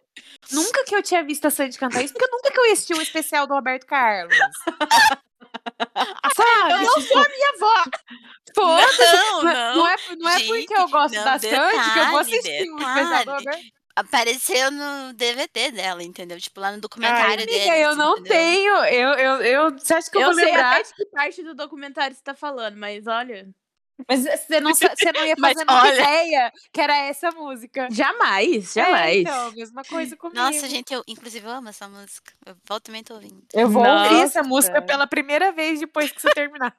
Speaker 2: Nunca que eu tinha visto a Sandy cantar isso, porque nunca que eu assisti um especial do Roberto Carlos. Sabe?
Speaker 3: Eu não sou a minha avó.
Speaker 2: Foda-se.
Speaker 1: Não, não.
Speaker 2: Não é, não é
Speaker 1: Gente,
Speaker 2: porque eu gosto
Speaker 1: não,
Speaker 2: da Sandy que eu vou
Speaker 1: detalhe,
Speaker 2: assistir um especial do
Speaker 1: detalhe.
Speaker 2: Roberto
Speaker 1: Apareceu no DVD dela, entendeu? Tipo, lá no documentário dele.
Speaker 2: Amiga, eu não tenho. Eu, eu, eu, você acha que eu,
Speaker 3: Eu
Speaker 2: vou
Speaker 3: sei
Speaker 2: lembrar?
Speaker 3: até de que parte do documentário você tá falando, mas olha.
Speaker 2: Mas você não, você não ia fazer uma
Speaker 1: olha-
Speaker 2: ideia que era essa música.
Speaker 3: Jamais,
Speaker 2: É,
Speaker 3: jamais.
Speaker 2: então, mesma coisa comigo.
Speaker 1: Nossa, gente, eu inclusive eu amo essa música. Eu volto também tô ouvindo.
Speaker 2: Eu vou ouvir essa
Speaker 3: Nossa.
Speaker 2: música pela primeira vez depois que você terminar.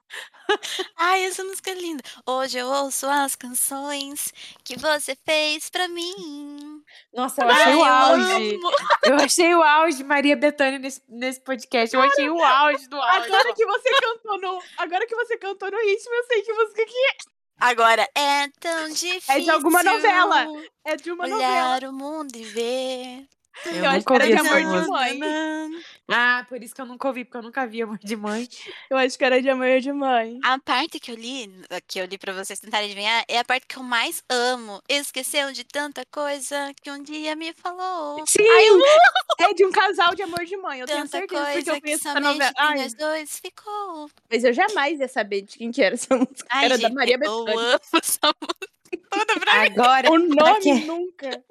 Speaker 1: Ai, essa música é linda. Hoje eu ouço as canções que você fez pra mim.
Speaker 2: Nossa, eu achei
Speaker 1: Ai,
Speaker 2: o auge.
Speaker 1: amo.
Speaker 2: Eu achei o auge de Maria Bethânia nesse, nesse podcast. Eu achei o auge do auge.
Speaker 3: Agora que você cantou no. Agora que você cantou no ritmo, eu sei que música que é.
Speaker 1: Agora, é tão difícil.
Speaker 3: É de alguma novela. É de uma novela.
Speaker 1: Olhar o mundo e ver.
Speaker 2: Eu,
Speaker 3: Eu acho que era de amor de mãe.
Speaker 2: Ah, por isso que eu nunca ouvi, porque eu nunca vi Amor de Mãe.
Speaker 3: Eu acho que era de amor de mãe.
Speaker 1: A parte que eu li, que eu li pra vocês tentarem adivinhar, é a parte que eu mais amo. Esqueceu de tanta coisa que um dia me falou.
Speaker 3: Sim! É de um casal de amor de mãe. Eu tenho
Speaker 1: Tanta
Speaker 3: certeza porque
Speaker 1: coisa
Speaker 3: eu
Speaker 1: que
Speaker 3: conheço essa novela. Ai,
Speaker 1: nós dois ficou.
Speaker 3: mas eu jamais ia saber de quem que era essa música.
Speaker 1: Ai,
Speaker 3: era
Speaker 1: gente,
Speaker 3: da Maria
Speaker 1: eu
Speaker 3: Bethânia.
Speaker 1: amo essa música toda pra.
Speaker 2: Agora,
Speaker 3: O nome
Speaker 2: quê?
Speaker 3: nunca.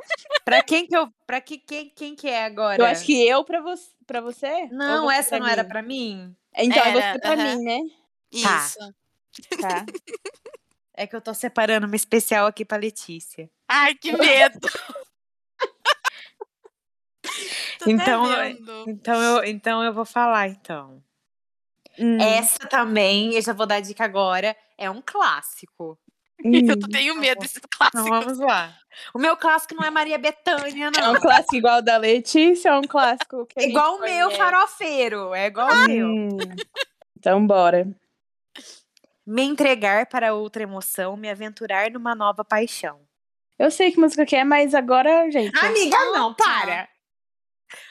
Speaker 2: pra quem que eu. Pra que, quem, quem que é agora?
Speaker 3: Eu acho que eu pra você. Pra você?
Speaker 2: Não,
Speaker 3: você
Speaker 2: essa
Speaker 3: pra
Speaker 2: não era
Speaker 3: mim?
Speaker 2: pra mim.
Speaker 3: Então é
Speaker 1: Era,
Speaker 3: você pra
Speaker 1: aham.
Speaker 3: mim, né?
Speaker 2: Tá.
Speaker 1: Isso.
Speaker 3: Tá.
Speaker 2: É que eu tô separando uma especial aqui pra Letícia.
Speaker 1: Ai, que medo.
Speaker 2: Então. Então eu, então eu vou falar, então.
Speaker 3: Hum,
Speaker 2: Essa também, eu já vou dar dica agora, é um clássico.
Speaker 1: Eu
Speaker 3: hum.
Speaker 1: tô- tenho medo desses
Speaker 2: Então
Speaker 1: clássicos.
Speaker 2: vamos lá. O meu clássico não é Maria Bethânia,
Speaker 3: É
Speaker 2: não.
Speaker 3: um clássico igual o da Letícia ou um clássico que
Speaker 2: É igual o meu
Speaker 3: conhece?
Speaker 2: farofeiro. É igual o meu.
Speaker 3: Então bora.
Speaker 2: Me entregar para outra emoção, me aventurar numa nova paixão.
Speaker 3: Eu sei que música que é, mas agora, gente.
Speaker 2: Amiga, não, para!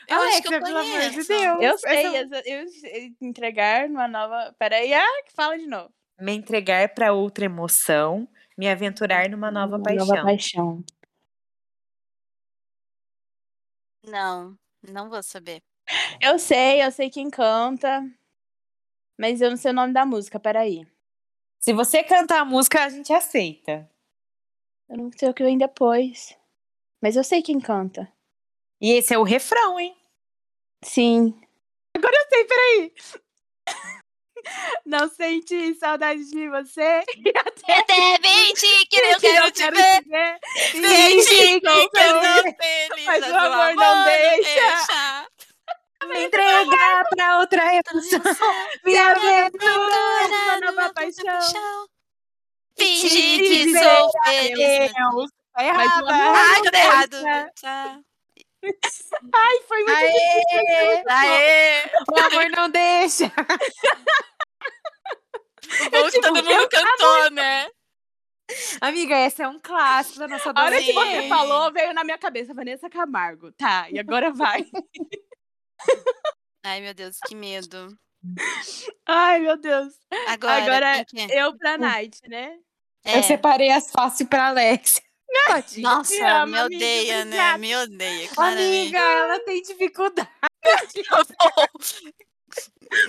Speaker 1: Eu acho que
Speaker 2: Alexa,
Speaker 1: eu
Speaker 2: pelo amor de. Deus.
Speaker 3: Eu sei,
Speaker 2: Essa-
Speaker 3: eu sei entregar numa nova. Peraí, ah, que fala de novo.
Speaker 2: Me entregar para outra emoção, me aventurar numa nova
Speaker 3: Uma
Speaker 2: paixão.
Speaker 3: Nova paixão.
Speaker 1: Não, não vou saber.
Speaker 3: Eu sei, eu sei quem canta. Mas eu não sei o nome da música, peraí.
Speaker 2: Se você cantar a música, a gente aceita.
Speaker 3: Eu não sei o que vem depois. Mas eu sei quem canta.
Speaker 2: E esse é o refrão, hein?
Speaker 3: Sim. Agora eu sei, peraí. Não senti saudade de você. Até
Speaker 1: Até mente que eu quero te ver.
Speaker 3: ver.
Speaker 1: Sente que eu
Speaker 3: tô
Speaker 1: tô
Speaker 3: feliz.
Speaker 1: feliz.
Speaker 3: Mas o amor não deixa.
Speaker 2: Me entregar para outra emoção, me aventurar.
Speaker 3: Uma nova paixão.
Speaker 1: Fingir que sou feliz.
Speaker 2: Tá
Speaker 3: Mas o
Speaker 2: errada.
Speaker 3: amor
Speaker 1: Ai,
Speaker 3: não
Speaker 1: tudo errado.
Speaker 3: deixa.
Speaker 1: Tá.
Speaker 3: Ai, foi muito
Speaker 2: Aê!
Speaker 1: Aê!
Speaker 2: O amor não deixa.
Speaker 1: O bom que
Speaker 2: tipo,
Speaker 1: todo mundo
Speaker 2: eu
Speaker 1: cantou, né?
Speaker 2: Amiga, esse é um clássico da nossa
Speaker 3: A hora que
Speaker 2: adolescência.
Speaker 3: você falou, veio na minha cabeça, Vanessa Camargo. Tá, e agora vai.
Speaker 1: Ai, meu Deus, que medo.
Speaker 3: Ai, meu Deus.
Speaker 1: Agora,
Speaker 3: Agora,
Speaker 1: que é?
Speaker 3: Eu pra Night, né?
Speaker 1: É.
Speaker 2: Eu separei as fáceis pra Alex. Tadinha.
Speaker 1: Nossa,
Speaker 3: Te amo,
Speaker 1: me
Speaker 3: amiga,
Speaker 1: odeia, né?
Speaker 3: obrigada.
Speaker 1: Me odeia, claramente.
Speaker 2: Amiga, ela tem dificuldade.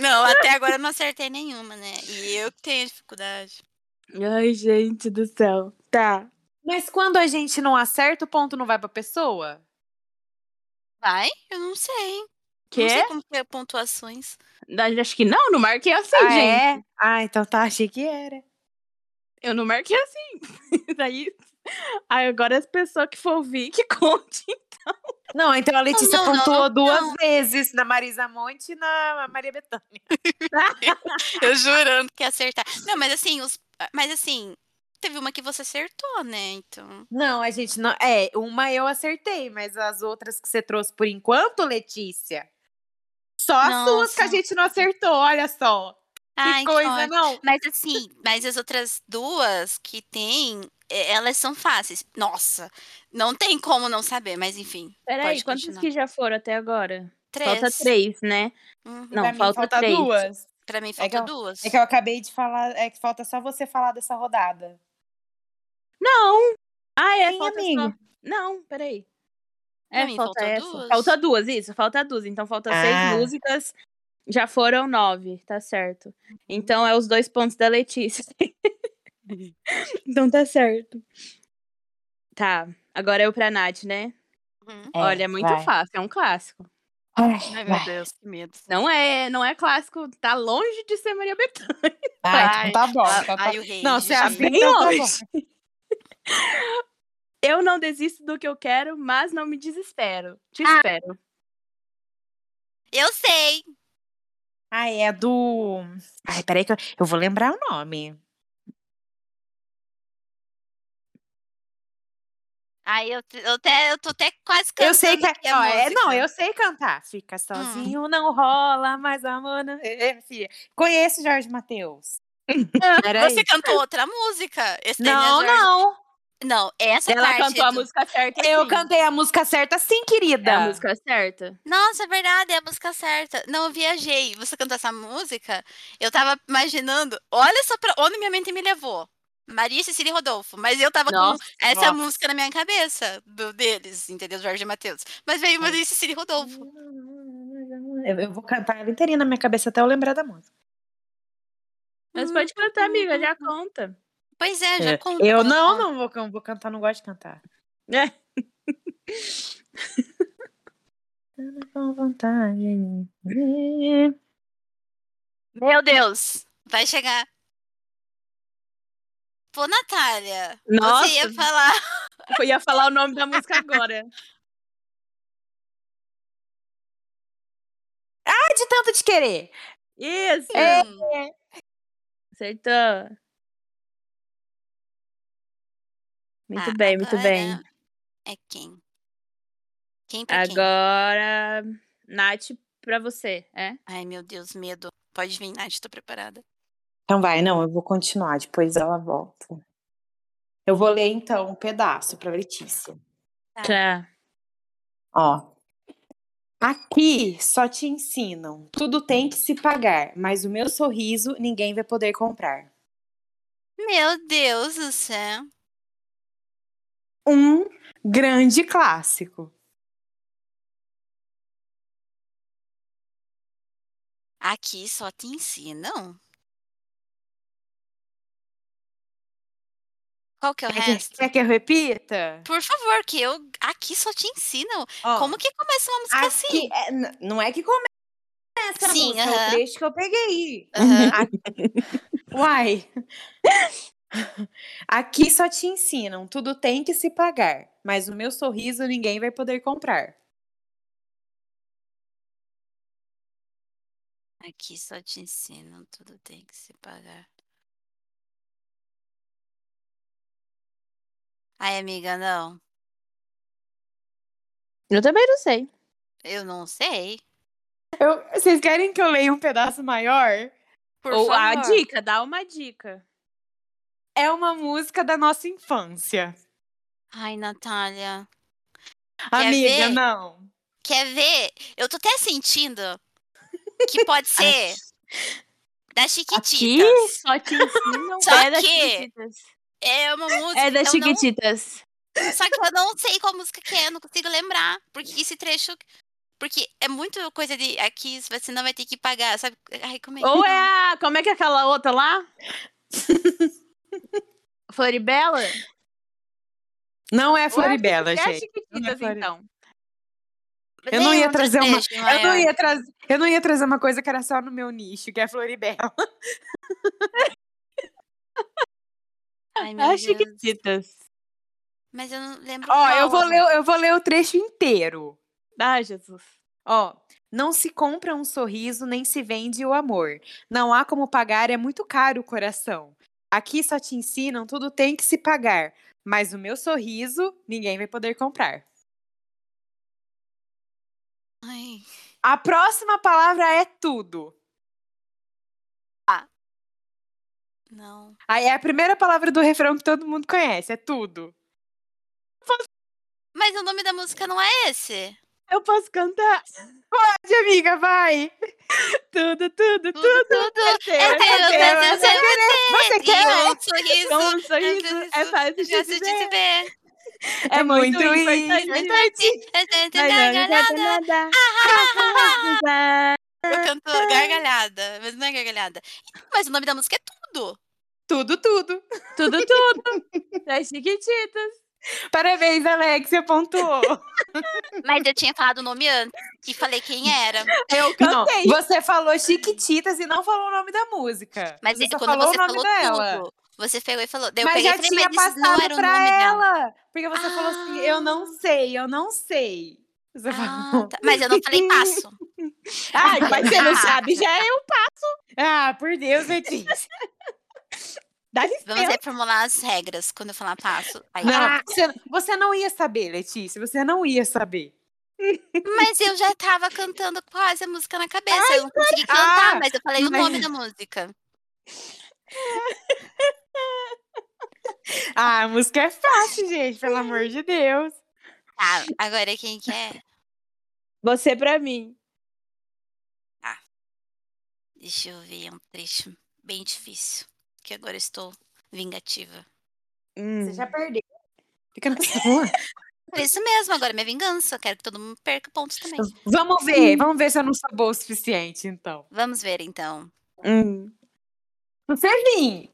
Speaker 1: Não, até agora eu não acertei nenhuma, né? E eu que tenho dificuldade.
Speaker 3: Ai, gente do céu. Tá.
Speaker 2: Mas quando a gente não acerta, o ponto não vai pra pessoa?
Speaker 1: Vai? Eu não sei.
Speaker 3: Quê?
Speaker 1: Não sei como que é pontuações.
Speaker 3: Acho que não, não marquei assim,
Speaker 2: ah,
Speaker 3: gente.
Speaker 2: é? Ah, então tá, achei que era.
Speaker 3: Eu não marquei assim. Daí. Aí agora as pessoas que for ouvir, que conte.
Speaker 2: Não, então a Letícia
Speaker 1: não, não,
Speaker 2: pontuou
Speaker 1: não,
Speaker 2: duas
Speaker 1: não.
Speaker 2: vezes na Marisa Monte e na Maria Bethânia.
Speaker 1: Eu jurando que ia acertar. Não, mas assim, os... mas assim, teve uma que você acertou, né? Então.
Speaker 2: Não, a gente não. É, uma eu acertei, mas as outras que você trouxe por enquanto, Letícia. Só as suas que a
Speaker 1: Nossa.
Speaker 2: gente não acertou, olha só.
Speaker 1: Ai,
Speaker 2: que coisa, não?
Speaker 1: Mas assim, mas as outras duas que tem, eh, elas são fáceis. Nossa, não tem como não saber, mas enfim.
Speaker 3: Peraí,
Speaker 1: continuar.
Speaker 3: que já foram até agora?
Speaker 1: Três.
Speaker 3: Falta três, né?
Speaker 1: Uhum.
Speaker 3: Não,
Speaker 2: pra mim
Speaker 3: falta
Speaker 2: falta
Speaker 3: três.
Speaker 2: duas.
Speaker 1: Pra mim
Speaker 2: É
Speaker 1: falta
Speaker 2: que eu-
Speaker 1: duas.
Speaker 2: É que eu acabei de falar, é que falta só você falar dessa rodada.
Speaker 3: Não! Ah, é,
Speaker 2: Sim,
Speaker 3: falta
Speaker 2: amiga.
Speaker 3: só. Não, peraí.
Speaker 1: Pra
Speaker 3: É,
Speaker 1: mim
Speaker 3: falta
Speaker 1: faltou
Speaker 3: essa.
Speaker 1: duas.
Speaker 3: Falta duas, isso, falta duas. Então falta
Speaker 2: Ah.
Speaker 3: seis músicas. Já foram nove, tá certo. Então é os dois pontos da Letícia. então tá certo. Tá, agora eu pra Nath, né?
Speaker 1: Uhum.
Speaker 2: É,
Speaker 3: Olha, é muito
Speaker 2: vai.
Speaker 3: fácil, é um clássico.
Speaker 2: Ai,
Speaker 1: Ai, meu
Speaker 2: vai.
Speaker 1: Deus, que medo.
Speaker 3: Não é, não é clássico, tá longe de ser Maria Bethânia.
Speaker 2: Ai, então tá bom.
Speaker 1: Ah,
Speaker 2: então tá-
Speaker 1: Ai, o rei.
Speaker 2: Não, você acha
Speaker 3: bem
Speaker 2: então tá
Speaker 3: longe. Eu não desisto do que eu quero, mas não me desespero. Te
Speaker 1: Ah.
Speaker 3: espero.
Speaker 1: Eu sei.
Speaker 2: Ai, é do. Ai, peraí que eu, eu vou lembrar o nome.
Speaker 1: Ai, eu, eu, até, eu tô até quase cantando
Speaker 2: Eu sei que é.
Speaker 1: aqui a
Speaker 2: ó, é- não, eu sei cantar. Fica sozinho, não rola, mas amor. Não... É, filha. Conheço Jorge Matheus. Peraí.
Speaker 1: Você cantou outra música. Esse
Speaker 2: Não,
Speaker 1: é Jorge-
Speaker 2: não.
Speaker 1: Não, essa
Speaker 3: Ela
Speaker 1: parte
Speaker 3: cantou a
Speaker 1: do-
Speaker 3: música certa.
Speaker 2: Eu
Speaker 3: sim.
Speaker 2: cantei a música certa sim, querida.
Speaker 3: É a música certa.
Speaker 1: Nossa, é verdade, é a música certa. Não, eu viajei. Você cantou essa música, eu tava imaginando. Olha só pra onde minha mente me levou. Maria Cecília e Rodolfo. Mas eu tava
Speaker 3: Nossa,
Speaker 1: com essa
Speaker 2: nossa.
Speaker 1: música na minha cabeça, do, deles, entendeu? Jorge e Matheus. Mas veio Maria Cecília e Rodolfo.
Speaker 2: Eu, eu vou cantar ela inteirinha na minha cabeça até eu lembrar da música.
Speaker 3: Mas pode cantar, amiga, já conta.
Speaker 1: Pois é, já
Speaker 2: É,
Speaker 1: contou.
Speaker 2: Eu não, não vou, can- vou cantar, não gosto de cantar.
Speaker 3: É.
Speaker 2: Com vontade.
Speaker 1: Meu Deus, vai chegar. Pô, Natália,
Speaker 3: Nossa.
Speaker 1: você ia falar.
Speaker 3: Eu ia falar o nome da música agora.
Speaker 2: Ah, de tanto te querer.
Speaker 3: Isso!
Speaker 2: É.
Speaker 3: Acertou. Muito
Speaker 1: Ah,
Speaker 3: bem, muito bem.
Speaker 1: É quem? Quem pra quem?
Speaker 3: Agora, Nath, pra você, é?
Speaker 1: Ai, meu Deus, medo. Pode vir, Nath, tô preparada.
Speaker 2: Então vai, não, eu vou continuar, depois ela volta. Eu vou ler então um pedaço para Letícia.
Speaker 1: Tá.
Speaker 3: Tá.
Speaker 2: Ó. Aqui só te ensinam, tudo tem que se pagar, mas o meu sorriso ninguém vai poder comprar.
Speaker 1: Meu Deus do céu.
Speaker 2: Um grande clássico.
Speaker 1: Aqui só te ensinam? Qual que é o
Speaker 2: Quer que,
Speaker 1: resto?
Speaker 2: quer que eu repita?
Speaker 1: Por favor, que eu. Aqui só te ensinam.
Speaker 2: Ó,
Speaker 1: Como que começa uma música assim?
Speaker 2: é, não é que começa a
Speaker 1: Sim,
Speaker 2: música, é
Speaker 1: aham.
Speaker 2: o trecho que eu peguei.
Speaker 1: Aham.
Speaker 2: Uai. Aqui só te ensinam, tudo tem que se pagar, mas o meu sorriso ninguém vai poder comprar.
Speaker 1: Aqui só te ensinam, tudo tem que se pagar. Ai, amiga, não.
Speaker 3: Eu também não sei.
Speaker 1: Eu não sei.
Speaker 2: Eu- vocês querem que eu leia um pedaço maior?
Speaker 1: Por
Speaker 3: Ou a
Speaker 1: favor.
Speaker 3: dica, dá uma dica.
Speaker 2: É uma música da nossa infância.
Speaker 1: Ai, Natália.
Speaker 2: Amiga,
Speaker 1: ver?
Speaker 2: não.
Speaker 1: Quer ver? Eu tô até sentindo que pode ser da
Speaker 3: Aqui
Speaker 1: Chiquititas.
Speaker 3: só te ensinam.
Speaker 1: Só
Speaker 3: é da
Speaker 1: que-
Speaker 3: Chiquititas.
Speaker 1: É uma música.
Speaker 3: É das
Speaker 1: eu não-
Speaker 3: Chiquititas.
Speaker 1: Só que eu não sei qual música que é, não consigo lembrar. Porque esse trecho. Porque é muito coisa de. Aqui você não vai ter que pagar, sabe? Ai, como é que
Speaker 3: Ou é
Speaker 1: não?
Speaker 3: a. Como é que é aquela outra lá? Floribela?
Speaker 2: Não é
Speaker 3: é
Speaker 2: Floribela,
Speaker 3: É
Speaker 2: gente.
Speaker 3: Chiquititas,
Speaker 2: Não é Flori-
Speaker 3: então.
Speaker 2: Eu não ia trazer uma. Eu não
Speaker 1: Maior.
Speaker 2: ia trazer. Eu não ia trazer uma coisa que era só no meu nicho, que é Floribela.
Speaker 1: Ai, meu
Speaker 3: É a
Speaker 1: Deus.
Speaker 3: Chiquititas.
Speaker 1: Mas eu não lembro.
Speaker 2: Ó,
Speaker 1: qual.
Speaker 2: eu vou ler, eu vou ler o trecho inteiro.
Speaker 3: Ah, Jesus.
Speaker 2: Ó, não se compra um sorriso nem se vende o amor. Não há como pagar, é muito caro o coração. Aqui só te ensinam, tudo tem que se pagar. Mas o meu sorriso, ninguém vai poder comprar.
Speaker 1: Ai.
Speaker 2: A próxima palavra é tudo.
Speaker 1: Não.
Speaker 2: Aí é a primeira palavra do refrão que todo mundo conhece, é tudo.
Speaker 1: Mas o nome da música não é esse.
Speaker 3: Eu posso cantar
Speaker 2: Pode, amiga, vai.
Speaker 3: tudo, tudo, tudo.
Speaker 1: Tudo, tudo.
Speaker 3: É teu,
Speaker 1: É teu,
Speaker 3: é
Speaker 1: é é.
Speaker 2: Você quer?
Speaker 1: um sorriso.
Speaker 3: Um sorriso é fácil de se ver.
Speaker 1: ver.
Speaker 3: É muito
Speaker 2: muito
Speaker 3: importante.
Speaker 1: Importante. É tanto
Speaker 3: Mas não adianta
Speaker 1: gargalhada.
Speaker 3: nada.
Speaker 1: Eu canto gargalhada, mas não é gargalhada. Mas o nome da música é tudo.
Speaker 2: Tudo, tudo.
Speaker 3: Tudo, tudo. Das Chiquititas.
Speaker 2: Parabéns, Alexia, pontuou.
Speaker 1: Mas eu tinha falado o nome antes e falei quem era.
Speaker 3: Eu
Speaker 2: Não,
Speaker 3: cantei.
Speaker 2: você falou Chiquititas e não falou o nome da música.
Speaker 1: Mas
Speaker 2: você
Speaker 1: quando
Speaker 2: falou
Speaker 1: você
Speaker 2: o nome
Speaker 1: falou
Speaker 2: dela.
Speaker 1: tudo, você pegou e falou. Daí eu
Speaker 2: Mas
Speaker 1: peguei
Speaker 2: já
Speaker 1: e falei,
Speaker 2: tinha
Speaker 1: mas isso não
Speaker 2: passado
Speaker 1: era o
Speaker 2: pra
Speaker 1: nome dela.
Speaker 2: ela. Porque você falou assim, eu não sei, eu não sei. Você
Speaker 1: Ah,
Speaker 2: falou.
Speaker 1: tá. Mas eu não falei passo.
Speaker 3: Ai, mas você não sabe, já é eu.
Speaker 2: Ah, por Deus, Letícia.
Speaker 3: Dá
Speaker 1: Vamos
Speaker 3: licença.
Speaker 1: reformular as regras quando eu falar passo. Aí,
Speaker 2: Não,
Speaker 1: ah,
Speaker 2: você, você não ia saber, Letícia. Você não ia saber.
Speaker 1: mas eu já tava cantando quase a música na cabeça. eu não consegui cantar,
Speaker 2: Ah,
Speaker 1: mas eu falei o
Speaker 2: mas-
Speaker 1: nome da música.
Speaker 2: Ah, a música é fácil, gente, pelo amor de Deus.
Speaker 1: Tá, agora quem que é?
Speaker 3: Você pra mim.
Speaker 1: Deixa eu ver um trecho bem difícil. Que agora estou vingativa.
Speaker 3: Hum.
Speaker 2: Você já perdeu. Fica na sua.
Speaker 1: Por isso mesmo, agora é minha vingança. Eu quero que todo mundo perca pontos também.
Speaker 2: Vamos ver, vamos ver se eu não sou boa o suficiente, então.
Speaker 1: Vamos ver então.
Speaker 3: Hum.
Speaker 2: Você vir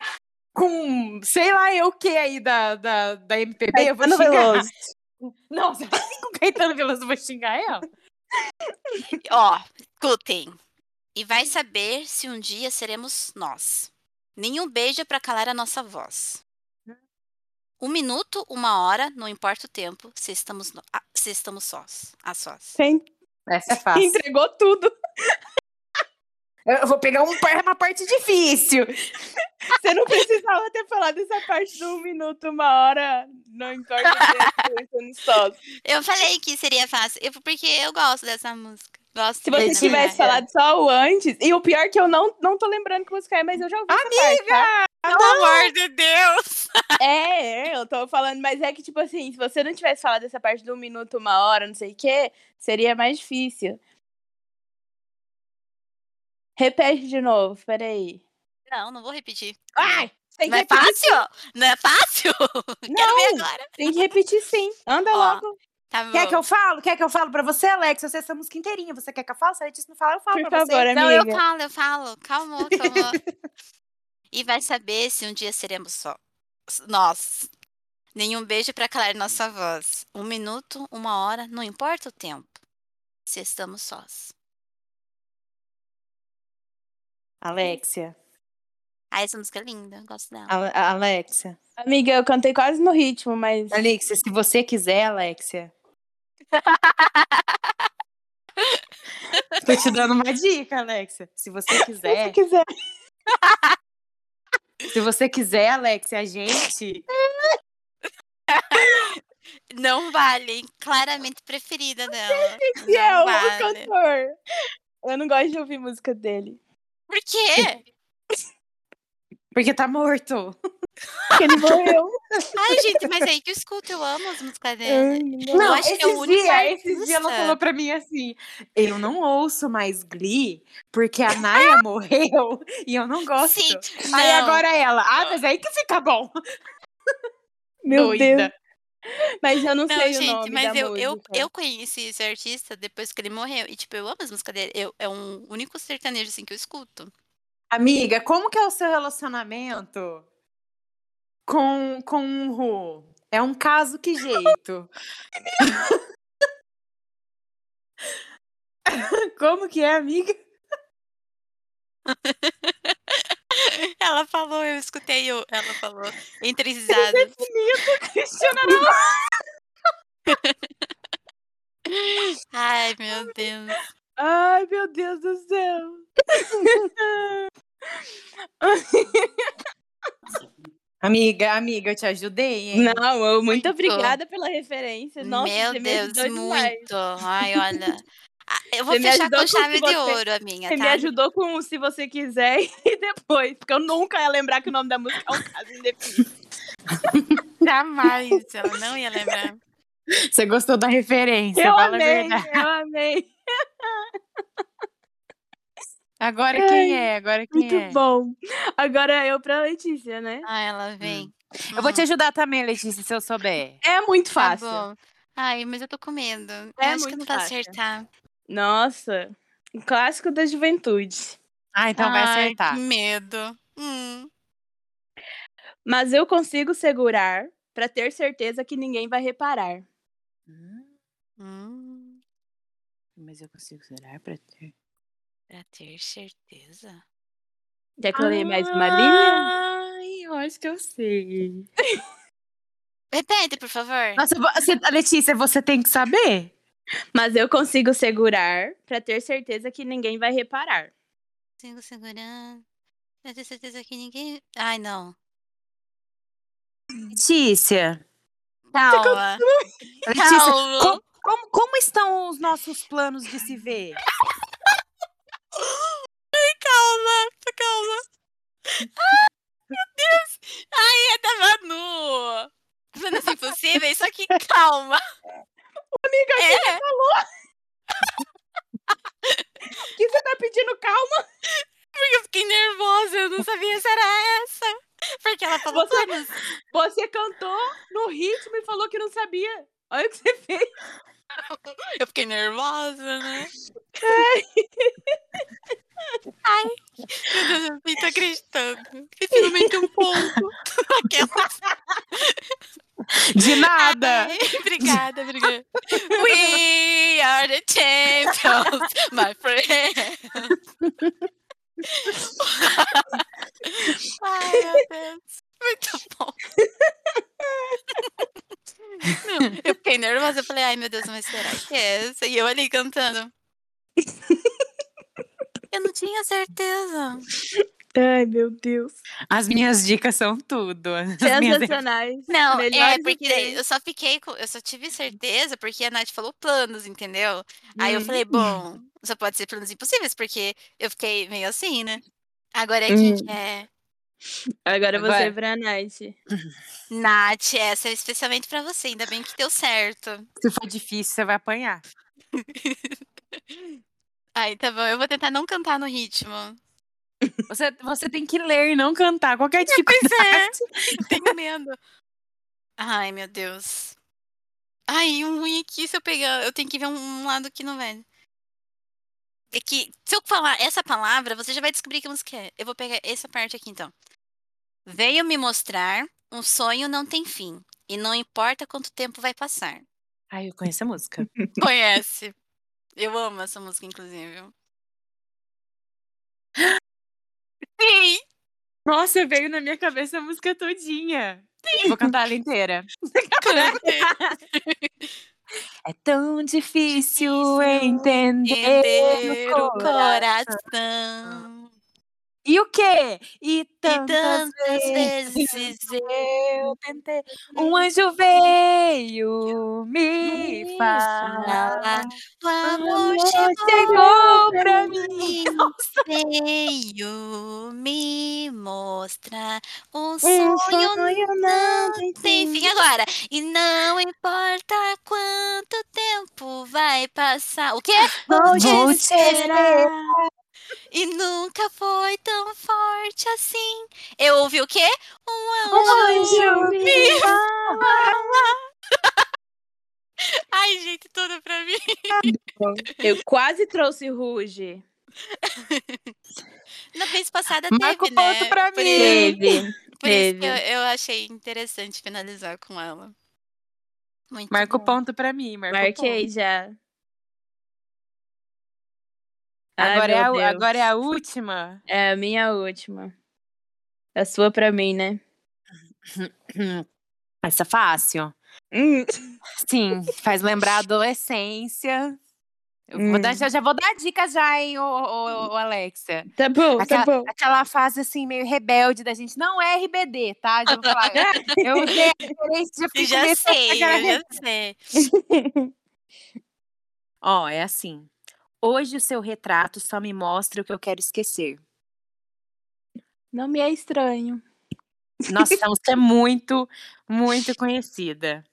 Speaker 2: com, sei lá, eu o que aí da, da, da MPB, eu vou
Speaker 3: Caetano
Speaker 2: xingar.
Speaker 3: Veloso.
Speaker 2: Não, você vai vir com Caetano Veloso, eu vou xingar ela.
Speaker 1: Ó, escutem. E vai saber se um dia seremos nós. Nenhum beijo é pra calar a nossa voz. Um minuto, uma hora, não importa o tempo, se estamos, no- ah, se estamos sós, a sós.
Speaker 3: Você
Speaker 2: Essa é fácil.
Speaker 3: entregou tudo.
Speaker 2: Eu vou pegar um, par- uma parte difícil.
Speaker 3: Você não precisava ter falado essa parte do um minuto, uma hora. Não importa o tempo, estando só.
Speaker 1: Eu falei que seria fácil, eu- porque eu gosto dessa música. Gosto
Speaker 3: Se você tivesse
Speaker 1: né?
Speaker 3: falado só o antes. E o pior é que eu não, não tô lembrando que música é, mas eu já ouvi parte, tá?
Speaker 1: Pelo amor de Deus!
Speaker 3: É, é, eu tô falando, mas é que, tipo assim, se você não tivesse falado essa parte do um minuto, uma hora, não sei o quê, seria mais difícil. Repete de novo, peraí.
Speaker 1: Não, não vou repetir.
Speaker 3: Ai! Tem que
Speaker 1: Não é
Speaker 3: repetir.
Speaker 1: fácil? Não é fácil? Quero ver
Speaker 3: Não,
Speaker 1: agora.
Speaker 3: tem que repetir sim. Anda
Speaker 1: Ó,
Speaker 3: logo,
Speaker 1: Tá bom.
Speaker 2: Quer que eu falo? Quer que eu falo pra você, Alex? Eu sei essa música inteirinha. Você quer que eu fale? Se a Letícia não fala, eu falo
Speaker 3: por
Speaker 2: pra
Speaker 3: favor,
Speaker 2: você.
Speaker 1: Não, eu
Speaker 3: amiga.
Speaker 1: falo, eu falo. Calma, calma. e vai saber se um dia seremos só. Nós. Nenhum beijo pra calar nossa voz. Um minuto, uma hora, não importa o tempo. Se estamos sós.
Speaker 2: Alexia.
Speaker 1: Ah, essa música é linda, gosto dela.
Speaker 2: Ale- Alexia.
Speaker 3: Amiga, eu cantei quase no ritmo, mas.
Speaker 2: Alexia, se você quiser, Alexia. Tô te dando uma dica, Alexia. Se você
Speaker 3: Se
Speaker 2: quiser,
Speaker 3: você quiser.
Speaker 2: se você quiser, Alexia, a gente.
Speaker 1: Não vale, hein? claramente preferida dela.
Speaker 3: E é
Speaker 1: Não
Speaker 3: o
Speaker 1: vale.
Speaker 3: cantor. Eu não gosto de ouvir música dele.
Speaker 1: Por quê?
Speaker 2: Porque tá morto.
Speaker 3: Porque ele morreu.
Speaker 1: Ai, gente, mas é aí que eu escuto, eu amo as músicas dele. Eu
Speaker 2: Não,
Speaker 1: acho
Speaker 2: esses
Speaker 1: que é o único
Speaker 2: dias, esses dias ela falou pra mim assim: eu não ouço mais Glee porque a Naya morreu e eu não gosto.
Speaker 1: Sim,
Speaker 2: Aí
Speaker 1: não.
Speaker 2: agora ela, ah, mas aí que fica bom.
Speaker 3: Meu
Speaker 2: Doida.
Speaker 3: Deus. Mas eu não,
Speaker 1: Não,
Speaker 3: sei o
Speaker 1: gente,
Speaker 3: nome
Speaker 1: mas
Speaker 3: da
Speaker 1: eu, eu, eu conheci esse artista depois que ele morreu. E, tipo, eu amo as músicas dele. Eu, é um único sertanejo, assim, que eu escuto.
Speaker 2: Amiga, como que é o seu relacionamento com, com o Ru? É um caso que jeito? como que é, amiga?
Speaker 1: Ela falou, eu escutei, eu, ela falou, entre risadas.
Speaker 3: Cristiana
Speaker 1: Ai, meu Deus.
Speaker 3: Ai, meu Deus do céu.
Speaker 2: Amiga, amiga, eu te ajudei, hein?
Speaker 3: Não, eu, muito
Speaker 1: Muito.
Speaker 3: obrigada pela referência. Nossa,
Speaker 1: meu
Speaker 3: você me
Speaker 1: Deus,
Speaker 3: demais.
Speaker 1: muito. Ai, olha. Ah, Eu vou
Speaker 3: Você me
Speaker 1: fechar
Speaker 3: ajudou
Speaker 1: com chave de
Speaker 3: você-
Speaker 1: ouro a minha,
Speaker 3: Você me
Speaker 1: tá?
Speaker 3: ajudou com o se você quiser e depois, porque eu nunca ia lembrar que o nome da música é um caso indefinido.
Speaker 1: Jamais, ela não ia lembrar.
Speaker 2: Você gostou da referência,
Speaker 3: Eu
Speaker 2: fala a
Speaker 3: amei,
Speaker 2: verdade.
Speaker 3: eu amei.
Speaker 2: Agora quem é? Agora quem
Speaker 3: Muito
Speaker 2: é?
Speaker 3: bom. Agora eu pra Letícia, né?
Speaker 1: Ai, ela vem.
Speaker 2: Eu vou te
Speaker 1: Hum,
Speaker 2: ajudar também, Letícia, se eu souber.
Speaker 3: É muito
Speaker 1: tá
Speaker 3: fácil.
Speaker 1: bom. Ai, mas eu tô com medo.
Speaker 3: É
Speaker 1: eu acho que
Speaker 3: muito
Speaker 1: não vou
Speaker 3: fácil.
Speaker 1: acertar.
Speaker 3: Nossa, um clássico da juventude.
Speaker 2: Ah, então vai
Speaker 1: Ai,
Speaker 2: acertar.
Speaker 1: que medo. Hum.
Speaker 3: Mas eu consigo segurar pra ter certeza que ninguém vai reparar.
Speaker 1: Hum,
Speaker 2: Mas eu consigo zerar pra ter.
Speaker 1: pra ter certeza.
Speaker 3: Quer que eu leia mais uma linha?
Speaker 2: Ai, eu acho que eu sei.
Speaker 1: Repete, por favor.
Speaker 2: Nossa, você, Letícia, você tem que saber.
Speaker 3: Mas eu consigo segurar pra ter certeza que ninguém vai reparar.
Speaker 1: Consigo segurar. Pra ter certeza que ninguém. Ai, não.
Speaker 2: Letícia.
Speaker 1: Calma.
Speaker 2: Letícia,
Speaker 1: Calma.
Speaker 2: Co- como, como estão os nossos planos de se ver?
Speaker 1: Calma, calma. Ai, meu Deus. Ai, eu tava no. Planos impossíveis, só que calma.
Speaker 3: Amiga,
Speaker 1: É.
Speaker 3: você falou? que você tá pedindo calma?
Speaker 1: Porque eu fiquei nervosa, eu não sabia se era essa. Porque ela falou
Speaker 3: Você-
Speaker 1: planos.
Speaker 3: Você cantou no ritmo e falou que não sabia. Olha o que você fez.
Speaker 1: Eu fiquei nervosa, né? Ai, meu Deus, eu nem tô acreditando. E finalmente um ponto. Aquela.
Speaker 2: De nada.
Speaker 1: Ai, obrigada, obrigada. We are the champions, my friend. Ai, meu Deus. Muito bom. Não, eu fiquei nervosa. Eu falei, ai, meu Deus, mas será que é essa? E eu ali cantando. Eu não tinha certeza.
Speaker 3: Ai, meu Deus.
Speaker 2: As minhas dicas são tudo. As minhas...
Speaker 3: Sensacionais.
Speaker 1: Não, é porque eu só fiquei com. Eu só tive certeza porque a Nath falou planos, entendeu? Aí eu falei, bom, só pode ser planos impossíveis, porque eu fiquei meio assim, né? Agora é quem
Speaker 3: Hum.
Speaker 1: que é?
Speaker 3: Agora você
Speaker 2: Agora.
Speaker 3: pra Nath.
Speaker 1: Nath, essa é especialmente pra você, ainda bem que deu certo.
Speaker 2: Se for difícil, você vai apanhar.
Speaker 1: Ai, tá bom, eu vou tentar não cantar no ritmo.
Speaker 2: Você, você tem que ler e não cantar. Qual que é a
Speaker 1: Pois
Speaker 2: dificuldade?
Speaker 1: é, tenho medo. Ai, meu Deus. Ai, um ruim aqui se eu pegar. Eu tenho que ver um, um lado que não vai. É que, se eu falar essa palavra, você já vai descobrir que música é. Eu vou pegar essa parte aqui então. Veio me mostrar, um sonho não tem fim. E não importa quanto tempo vai passar.
Speaker 2: Ai, eu conheço a música.
Speaker 1: Conhece? Eu amo essa música, inclusive. Sim!
Speaker 2: Nossa, veio na minha cabeça a música todinha. Vou cantar ela inteira. É tão difícil entender,
Speaker 1: Entender
Speaker 2: o
Speaker 1: o
Speaker 2: coração. E o quê? E
Speaker 1: E
Speaker 2: tantas,
Speaker 1: tantas
Speaker 2: vezes
Speaker 1: vezes
Speaker 2: eu tentei. Um anjo veio me
Speaker 3: Me
Speaker 2: falar.
Speaker 1: o amor chegou
Speaker 2: Chegou
Speaker 3: pra
Speaker 1: mim.
Speaker 2: mim.
Speaker 1: veio me mostrar um
Speaker 3: Um
Speaker 1: sonho
Speaker 3: sonho não tem
Speaker 1: fim agora. E não importa quanto tempo vai passar. O quê? Te
Speaker 2: Vou te
Speaker 3: esperar.
Speaker 1: E nunca foi tão forte assim. Eu ouvi o quê? Um
Speaker 2: Um
Speaker 1: anjo.
Speaker 2: anjo
Speaker 3: me
Speaker 1: Ai, gente, tudo pra mim.
Speaker 3: Eu quase trouxe Ruge.
Speaker 1: Na vez passada
Speaker 2: Marca o
Speaker 1: teve,
Speaker 2: ponto
Speaker 1: né?
Speaker 2: pra
Speaker 1: Por
Speaker 2: mim.
Speaker 1: isso-
Speaker 3: Teve.
Speaker 1: Por isso que eu,
Speaker 3: Teve.
Speaker 1: eu achei interessante finalizar com ela. Muito
Speaker 2: Marca o
Speaker 1: bom.
Speaker 2: ponto pra mim. O ponto.
Speaker 3: Marquei já. Ai,
Speaker 2: Agora, é a, agora é a última.
Speaker 3: É a minha última. A sua pra mim, né?
Speaker 2: Essa é fácil.
Speaker 3: Hum.
Speaker 2: Sim, faz lembrar a adolescência. Eu vou
Speaker 3: Hum.
Speaker 2: dar, já, já vou dar dica já, hein, ô, ô, ô, Alexia.
Speaker 3: Tá bom,
Speaker 2: Aquela,
Speaker 3: tá bom.
Speaker 2: aquela fase assim, meio rebelde da gente. Não é RBD, tá? Já vou falar. eu usei a referência, já fiquei
Speaker 1: Já sei, eu já sei.
Speaker 2: Ó, é assim. Hoje o seu retrato só me mostra o que eu quero esquecer.
Speaker 3: Não me é estranho.
Speaker 2: Nossa, essa música é muito, muito conhecida.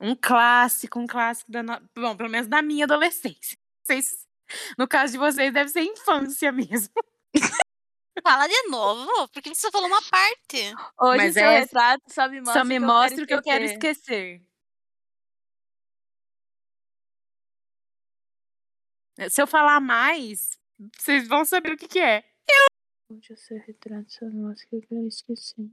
Speaker 2: Um clássico, um clássico da. No... Bom, pelo menos da minha adolescência. Vocês, no caso de vocês, deve ser infância mesmo.
Speaker 1: Fala de novo, porque você só falou uma parte.
Speaker 3: Hoje
Speaker 2: Mas
Speaker 3: o seu
Speaker 2: é-
Speaker 3: retrato só me mostra,
Speaker 2: Só me
Speaker 3: o que
Speaker 2: mostra o que eu quero
Speaker 3: esquecer.
Speaker 2: Se eu falar mais, vocês vão saber o que, que é.
Speaker 3: Hoje o seu retrato mostra o que eu esquecer.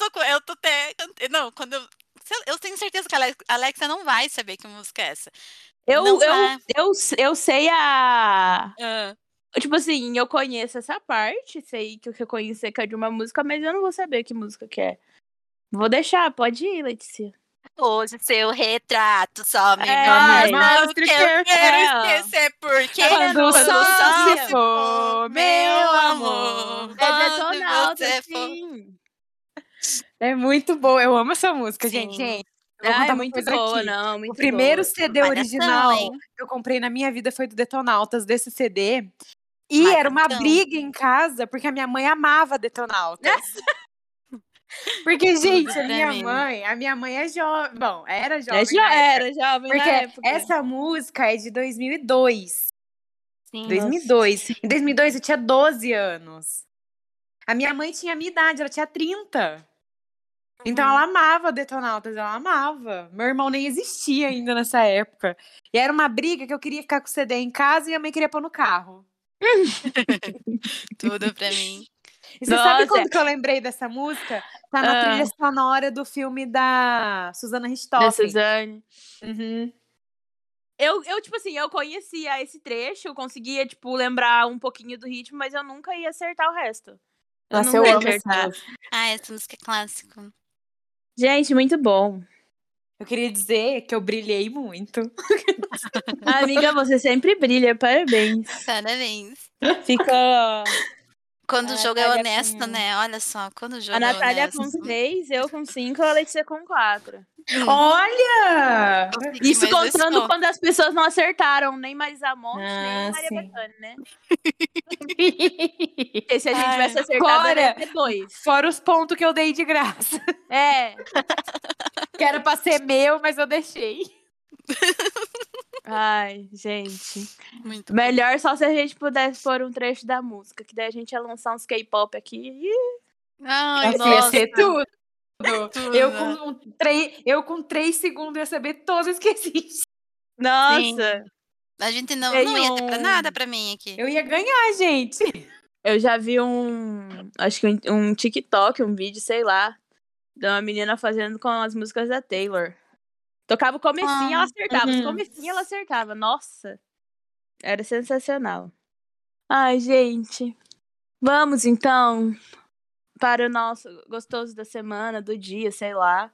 Speaker 1: Eu tô, eu tô até. Não, quando eu. eu- Eu tenho certeza que a Ale- a Alexa não vai saber que música é essa.
Speaker 3: Eu, eu, eu, eu sei a.
Speaker 1: Ah,
Speaker 3: Tipo assim, eu conheço essa parte, sei que eu reconhecer que é de uma música, mas eu não vou saber que música que é. Vou deixar, pode ir, Letícia.
Speaker 1: Hoje seu retrato só me
Speaker 3: É,
Speaker 1: mostra que
Speaker 2: que
Speaker 1: eu
Speaker 2: eu
Speaker 1: quero esquecer. Porque
Speaker 2: Quando o
Speaker 3: Quando
Speaker 2: sol se for, meu amor.
Speaker 3: É
Speaker 1: quando
Speaker 3: detonauta,
Speaker 1: você for-
Speaker 3: sim.
Speaker 2: É muito boa, eu amo essa música,
Speaker 1: Sim.
Speaker 2: gente. gente eu vou contar
Speaker 3: é muito boa,
Speaker 2: aqui.
Speaker 3: não, muito
Speaker 2: O primeiro
Speaker 3: boa.
Speaker 2: CD
Speaker 1: Malhação,
Speaker 2: original
Speaker 1: hein?
Speaker 2: que eu comprei na minha vida foi do Detonautas, desse CD. E era uma
Speaker 1: Malhação.
Speaker 2: briga em casa, porque a minha mãe amava Detonautas. porque, gente, a minha mãe, a minha mãe é jovem. Bom, era jovem.
Speaker 3: É, já
Speaker 2: na época,
Speaker 3: era, jovem
Speaker 2: Porque
Speaker 3: na época.
Speaker 2: essa música é de 2002.
Speaker 1: Sim.
Speaker 2: 2002. Em 2002 eu tinha 12 anos. A minha mãe tinha a minha idade, ela tinha 30. Então ela amava Detonautas, ela amava. Meu irmão nem existia ainda nessa época. E era uma briga que eu queria ficar com o CD em casa e a mãe queria pôr no carro.
Speaker 1: Tudo pra mim.
Speaker 2: E você sabe
Speaker 3: Nossa.
Speaker 2: quando que eu lembrei dessa música? Tá na
Speaker 3: Ah.
Speaker 2: trilha sonora do filme da Susana
Speaker 3: Da
Speaker 2: Richthofen.
Speaker 3: Suzane.
Speaker 2: Uhum.
Speaker 3: Eu, eu, tipo assim, eu conhecia esse trecho, eu conseguia, tipo, lembrar um pouquinho do ritmo, mas eu nunca ia acertar o resto. Eu
Speaker 2: Nossa,
Speaker 3: não
Speaker 2: eu amo essa
Speaker 3: acertar.
Speaker 2: música.
Speaker 1: Ah, essa música é clássico.
Speaker 3: Gente, muito bom.
Speaker 2: Eu queria dizer que eu brilhei muito.
Speaker 3: Amiga, você sempre brilha, parabéns.
Speaker 1: Parabéns.
Speaker 3: Fica
Speaker 1: Quando
Speaker 3: A
Speaker 1: o jogo é honesto,
Speaker 3: com-
Speaker 1: né? Olha só, quando o jogo
Speaker 3: a Natália
Speaker 1: é honesto.
Speaker 3: com seis, eu com cinco, a Letícia com quatro.
Speaker 2: Olha!
Speaker 1: consegui,
Speaker 3: Isso contando quando as pessoas não acertaram nem Marisa Monte, nem
Speaker 2: Ah,
Speaker 3: a Maria
Speaker 2: sim.
Speaker 3: Bethânia, né? Porque se a gente
Speaker 2: Ai,
Speaker 3: tivesse acertado,
Speaker 2: Cora.
Speaker 3: era ter dois.
Speaker 2: Fora os pontos que eu dei de graça.
Speaker 3: É.
Speaker 2: Que era pra ser meu, mas eu deixei.
Speaker 3: Ai, gente.
Speaker 1: Muito bom.
Speaker 3: Melhor só se a gente pudesse pôr um trecho da música, que daí a gente ia lançar uns K-pop aqui. Ih,
Speaker 1: Ai,
Speaker 2: Nossa, ia ser tudo.
Speaker 1: Tudo.
Speaker 2: Eu com, um três, eu com três segundos ia saber todas que existem.
Speaker 3: Nossa!
Speaker 1: A gente não,
Speaker 3: Tem
Speaker 1: não ia ter pra nada pra mim aqui.
Speaker 2: Eu ia ganhar, gente.
Speaker 3: Eu já vi um. Acho que um, um TikTok, um vídeo, sei lá. De uma menina fazendo com as músicas da Taylor. Tocava o comecinho, ela
Speaker 1: Ah,
Speaker 3: acertava. Os
Speaker 2: uhum.
Speaker 3: comecinho ela acertava. Nossa! Era sensacional. Ai, gente. Vamos então para o nosso gostoso da semana, do dia, sei lá.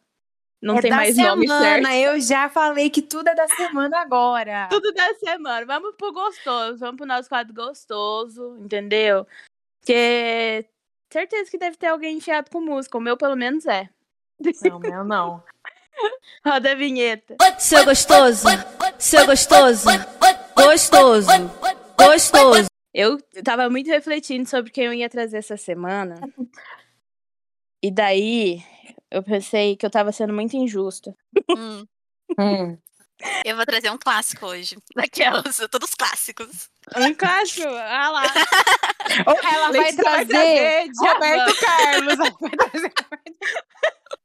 Speaker 3: Não
Speaker 2: é
Speaker 3: tem mais
Speaker 2: semana,
Speaker 3: nome certo.
Speaker 2: eu já falei que tudo é da semana agora.
Speaker 3: Tudo da semana. Vamos pro gostoso. Vamos pro nosso quadro gostoso, entendeu? Porque certeza que deve ter alguém enfiado com música. O meu, pelo menos, é.
Speaker 2: Não, meu não.
Speaker 3: Roda a vinheta.
Speaker 4: Seu gostoso, seu gostoso, gostoso, gostoso.
Speaker 3: Eu tava muito refletindo sobre quem eu ia trazer essa semana. E daí eu pensei que eu tava sendo muito injusta.
Speaker 1: Hum,
Speaker 2: Hum.
Speaker 1: eu vou trazer um clássico hoje. Daquelas, todos clássicos.
Speaker 3: Um clássico, ah lá.
Speaker 2: Ou ela vai
Speaker 3: Letícia vai
Speaker 2: trazer
Speaker 3: trazer
Speaker 2: Roberto Carlos. Ela vai trazer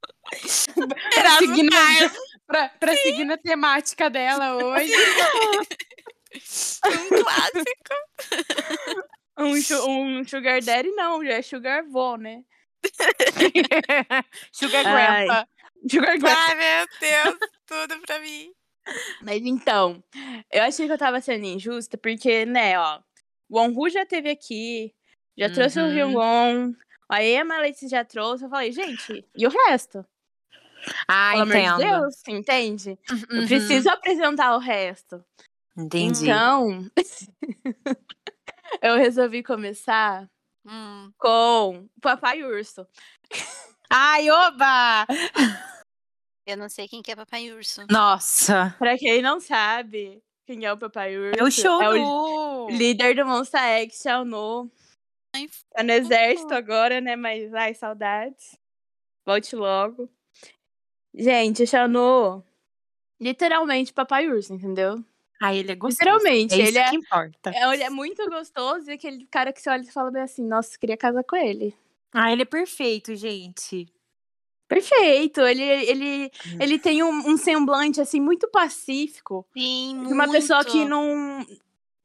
Speaker 2: pra, seguir na, pra, pra seguir na temática dela hoje.
Speaker 1: Um clássico.
Speaker 3: Um, um sugar daddy não, já é sugar vô, né?
Speaker 2: Sugar. Grandpa.
Speaker 3: Sugar grandpa.
Speaker 1: Ai, meu Deus, tudo pra mim.
Speaker 3: Mas então, eu achei que eu tava sendo injusta, porque, né, ó, o Onru já teve aqui, já trouxe o
Speaker 2: Uhum.
Speaker 3: Ryungon, a Emma Leite já trouxe, eu falei, gente, e o resto?
Speaker 2: Ah,
Speaker 3: Pelo amor de
Speaker 2: entendo.
Speaker 3: Deus, entende? Eu
Speaker 2: Uhum.
Speaker 3: preciso apresentar o resto.
Speaker 2: Entendi.
Speaker 3: Então, eu resolvi começar
Speaker 1: Hum,
Speaker 3: com o Papai Urso.
Speaker 2: Ai, oba!
Speaker 1: eu não sei quem que é Papai Urso.
Speaker 2: Nossa.
Speaker 3: Pra quem não sabe quem é o Papai Urso,
Speaker 2: É o show
Speaker 3: é o líder do Monster X, Xiaonu. Tá no exército agora, né? Mas, ai, saudades. Volte logo. Gente, o Xiaonu, literalmente Papai Urso, entendeu?
Speaker 2: Ai, ele é gostoso.
Speaker 3: Literalmente,
Speaker 2: É isso
Speaker 3: ele é,
Speaker 2: que importa.
Speaker 3: é, ele é muito gostoso e aquele cara que você olha e fala bem assim, nossa, queria casar com ele.
Speaker 2: Ah, ele é perfeito, gente.
Speaker 3: Perfeito, ele, ele,
Speaker 2: Hum.
Speaker 3: ele tem um, um semblante, assim, muito pacífico.
Speaker 1: Sim,
Speaker 3: De uma pessoa que não...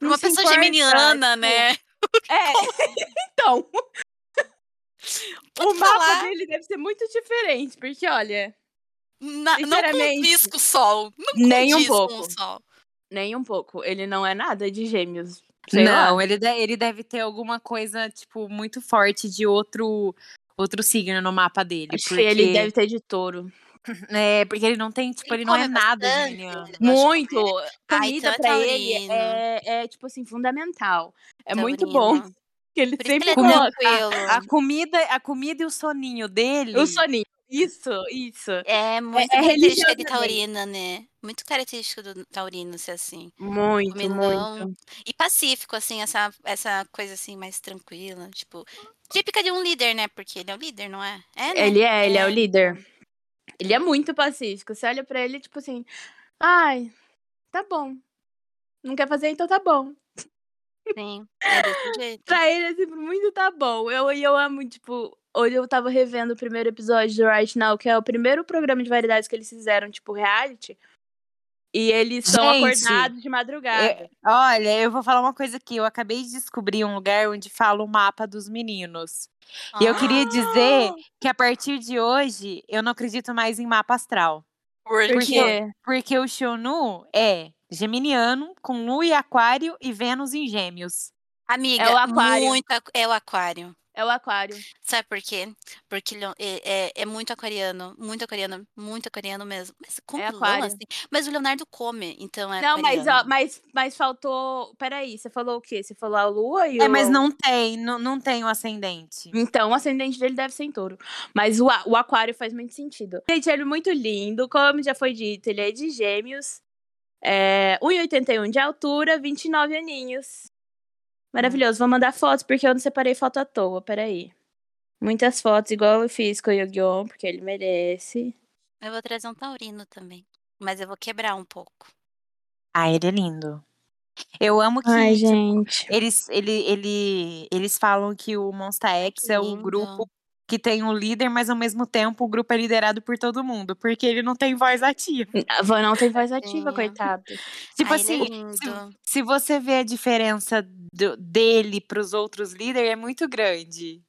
Speaker 3: não
Speaker 1: Uma
Speaker 3: se
Speaker 1: pessoa
Speaker 3: importa,
Speaker 1: geminiana,
Speaker 3: tipo,
Speaker 1: né?
Speaker 3: É, então.
Speaker 1: Pode
Speaker 3: o mapa
Speaker 1: falar.
Speaker 3: dele deve ser muito diferente, porque, olha,
Speaker 1: Na, não condiz com o sol. Não
Speaker 3: Nem um pouco.
Speaker 1: com o sol.
Speaker 3: nem um pouco. Ele não é nada de gêmeos. sei lá.
Speaker 2: Não, ele, de- ele deve ter alguma coisa, tipo, muito forte de outro outro signo no mapa dele.
Speaker 3: Acho
Speaker 2: porque,
Speaker 3: que ele deve ter de touro.
Speaker 2: É, porque ele não tem, tipo, ele, não é nada
Speaker 1: bastante, ele
Speaker 3: Muito!
Speaker 1: comer.
Speaker 3: Comida
Speaker 1: então é
Speaker 3: pra ele
Speaker 1: taurino.
Speaker 3: é, é, tipo assim, fundamental. É muito bom.
Speaker 1: Taurino.
Speaker 3: Que ele
Speaker 1: Por
Speaker 3: sempre
Speaker 1: ele é tranquilo.
Speaker 2: A comida, a comida e o soninho dele.
Speaker 3: o soninho. Isso, isso.
Speaker 1: É muito
Speaker 3: é
Speaker 1: característica de taurina, né? Muito característica do taurino ser assim.
Speaker 3: Muito,
Speaker 1: Comilão.
Speaker 3: muito.
Speaker 1: E pacífico, assim, essa, essa coisa assim mais tranquila. Tipo, típica de um líder, né? Porque ele é o líder, não é? É, né?
Speaker 3: Ele é, ele é o
Speaker 1: É.
Speaker 3: líder. Ele é muito pacífico. Você olha pra ele, tipo assim, ai, tá bom. Não quer fazer, então tá bom.
Speaker 1: Sim, é desse jeito.
Speaker 3: Pra ele é sempre muito tá bom. Eu, e eu amo, tipo, hoje eu tava revendo o primeiro episódio do Right Now, que é o primeiro programa de variedades que eles fizeram, tipo, reality. E eles são
Speaker 2: Gente,
Speaker 3: acordados de madrugada.
Speaker 2: Olha, eu vou falar uma coisa aqui. Eu acabei de descobrir um lugar onde fala o mapa dos meninos. E eu queria dizer que a partir de hoje eu não acredito mais em mapa astral.
Speaker 1: Por
Speaker 3: Por
Speaker 2: porque-
Speaker 3: quê?
Speaker 2: Porque o Xionu é geminiano, com Lua e Aquário e Vênus em Gêmeos.
Speaker 1: Amiga,
Speaker 3: É o aquário.
Speaker 1: muito aqu- é o aquário.
Speaker 3: É o aquário.
Speaker 1: Sabe por quê? Porque ele é, é, é muito aquariano, muito aquariano, muito aquariano mesmo. Mas come lã,
Speaker 3: aquário.
Speaker 1: assim. Mas o Leonardo come, então é
Speaker 3: Não, mas, ó, mas, mas faltou. Peraí, você falou o quê? Você falou a lua e
Speaker 2: É,
Speaker 3: o.
Speaker 2: mas não tem, não, não tem o ascendente.
Speaker 3: Então, o ascendente dele deve ser em touro. Mas o, o aquário faz muito sentido. Gente, ele é muito lindo. Como já foi dito, ele é de gêmeos. É, 1,81 de altura, 29 aninhos. Maravilhoso. Vou mandar fotos, porque eu não separei foto à toa. Peraí. Muitas fotos, igual eu fiz com o Yu-Gi-Oh! Porque ele merece.
Speaker 1: Eu vou trazer um taurino também. Mas eu vou quebrar um pouco.
Speaker 2: Ah, ele é lindo. Eu amo que
Speaker 3: Ai,
Speaker 2: tipo,
Speaker 3: gente.
Speaker 2: eles, ele, ele, eles falam que o Monsta X é o grupo que tem um líder, mas ao mesmo tempo o grupo é liderado por todo mundo, porque ele não tem voz ativa.
Speaker 3: A Van não tem voz ativa,
Speaker 1: Tadinha.
Speaker 3: coitado.
Speaker 2: Tipo
Speaker 1: Ai,
Speaker 2: assim,
Speaker 1: é
Speaker 2: se,
Speaker 1: lindo.
Speaker 2: se você vê a diferença do- dele pros outros líderes, é muito grande.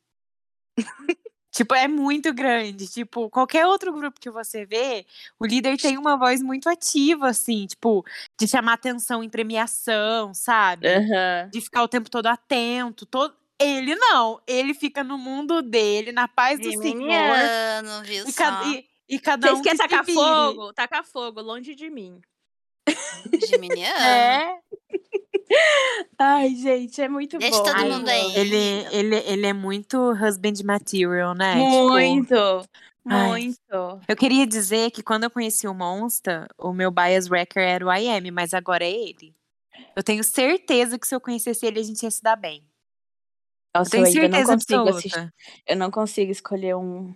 Speaker 2: tipo, é muito grande. Tipo, qualquer outro grupo que você vê, o líder tem uma voz muito ativa, assim, tipo, de chamar atenção em premiação, sabe?
Speaker 3: Aham.
Speaker 2: De ficar o tempo todo atento. Todo... Ele não. Ele fica no mundo dele, na paz do Senhor.
Speaker 1: Viu
Speaker 2: E,
Speaker 1: só?
Speaker 2: cada- e- E cada
Speaker 3: Vocês
Speaker 2: um
Speaker 3: querem tacar
Speaker 2: vire.
Speaker 3: fogo? Taca fogo, longe de mim.
Speaker 1: Geminiano.
Speaker 2: É,
Speaker 3: Ai, gente, é muito
Speaker 1: Deixa
Speaker 3: bom.
Speaker 1: todo
Speaker 2: Ai,
Speaker 1: mundo aí.
Speaker 2: ele, ele, ele é muito husband material, né? Tipo,
Speaker 3: Muito,
Speaker 2: Ai.
Speaker 3: muito.
Speaker 2: eu queria dizer que quando eu conheci o Monsta, o meu bias wrecker era o IM, mas agora é ele. Eu tenho certeza que se eu conhecesse ele, a gente ia se dar bem. Eu
Speaker 3: Nossa,
Speaker 2: tenho
Speaker 3: eu ainda não consigo assistir. Eu não consigo escolher um,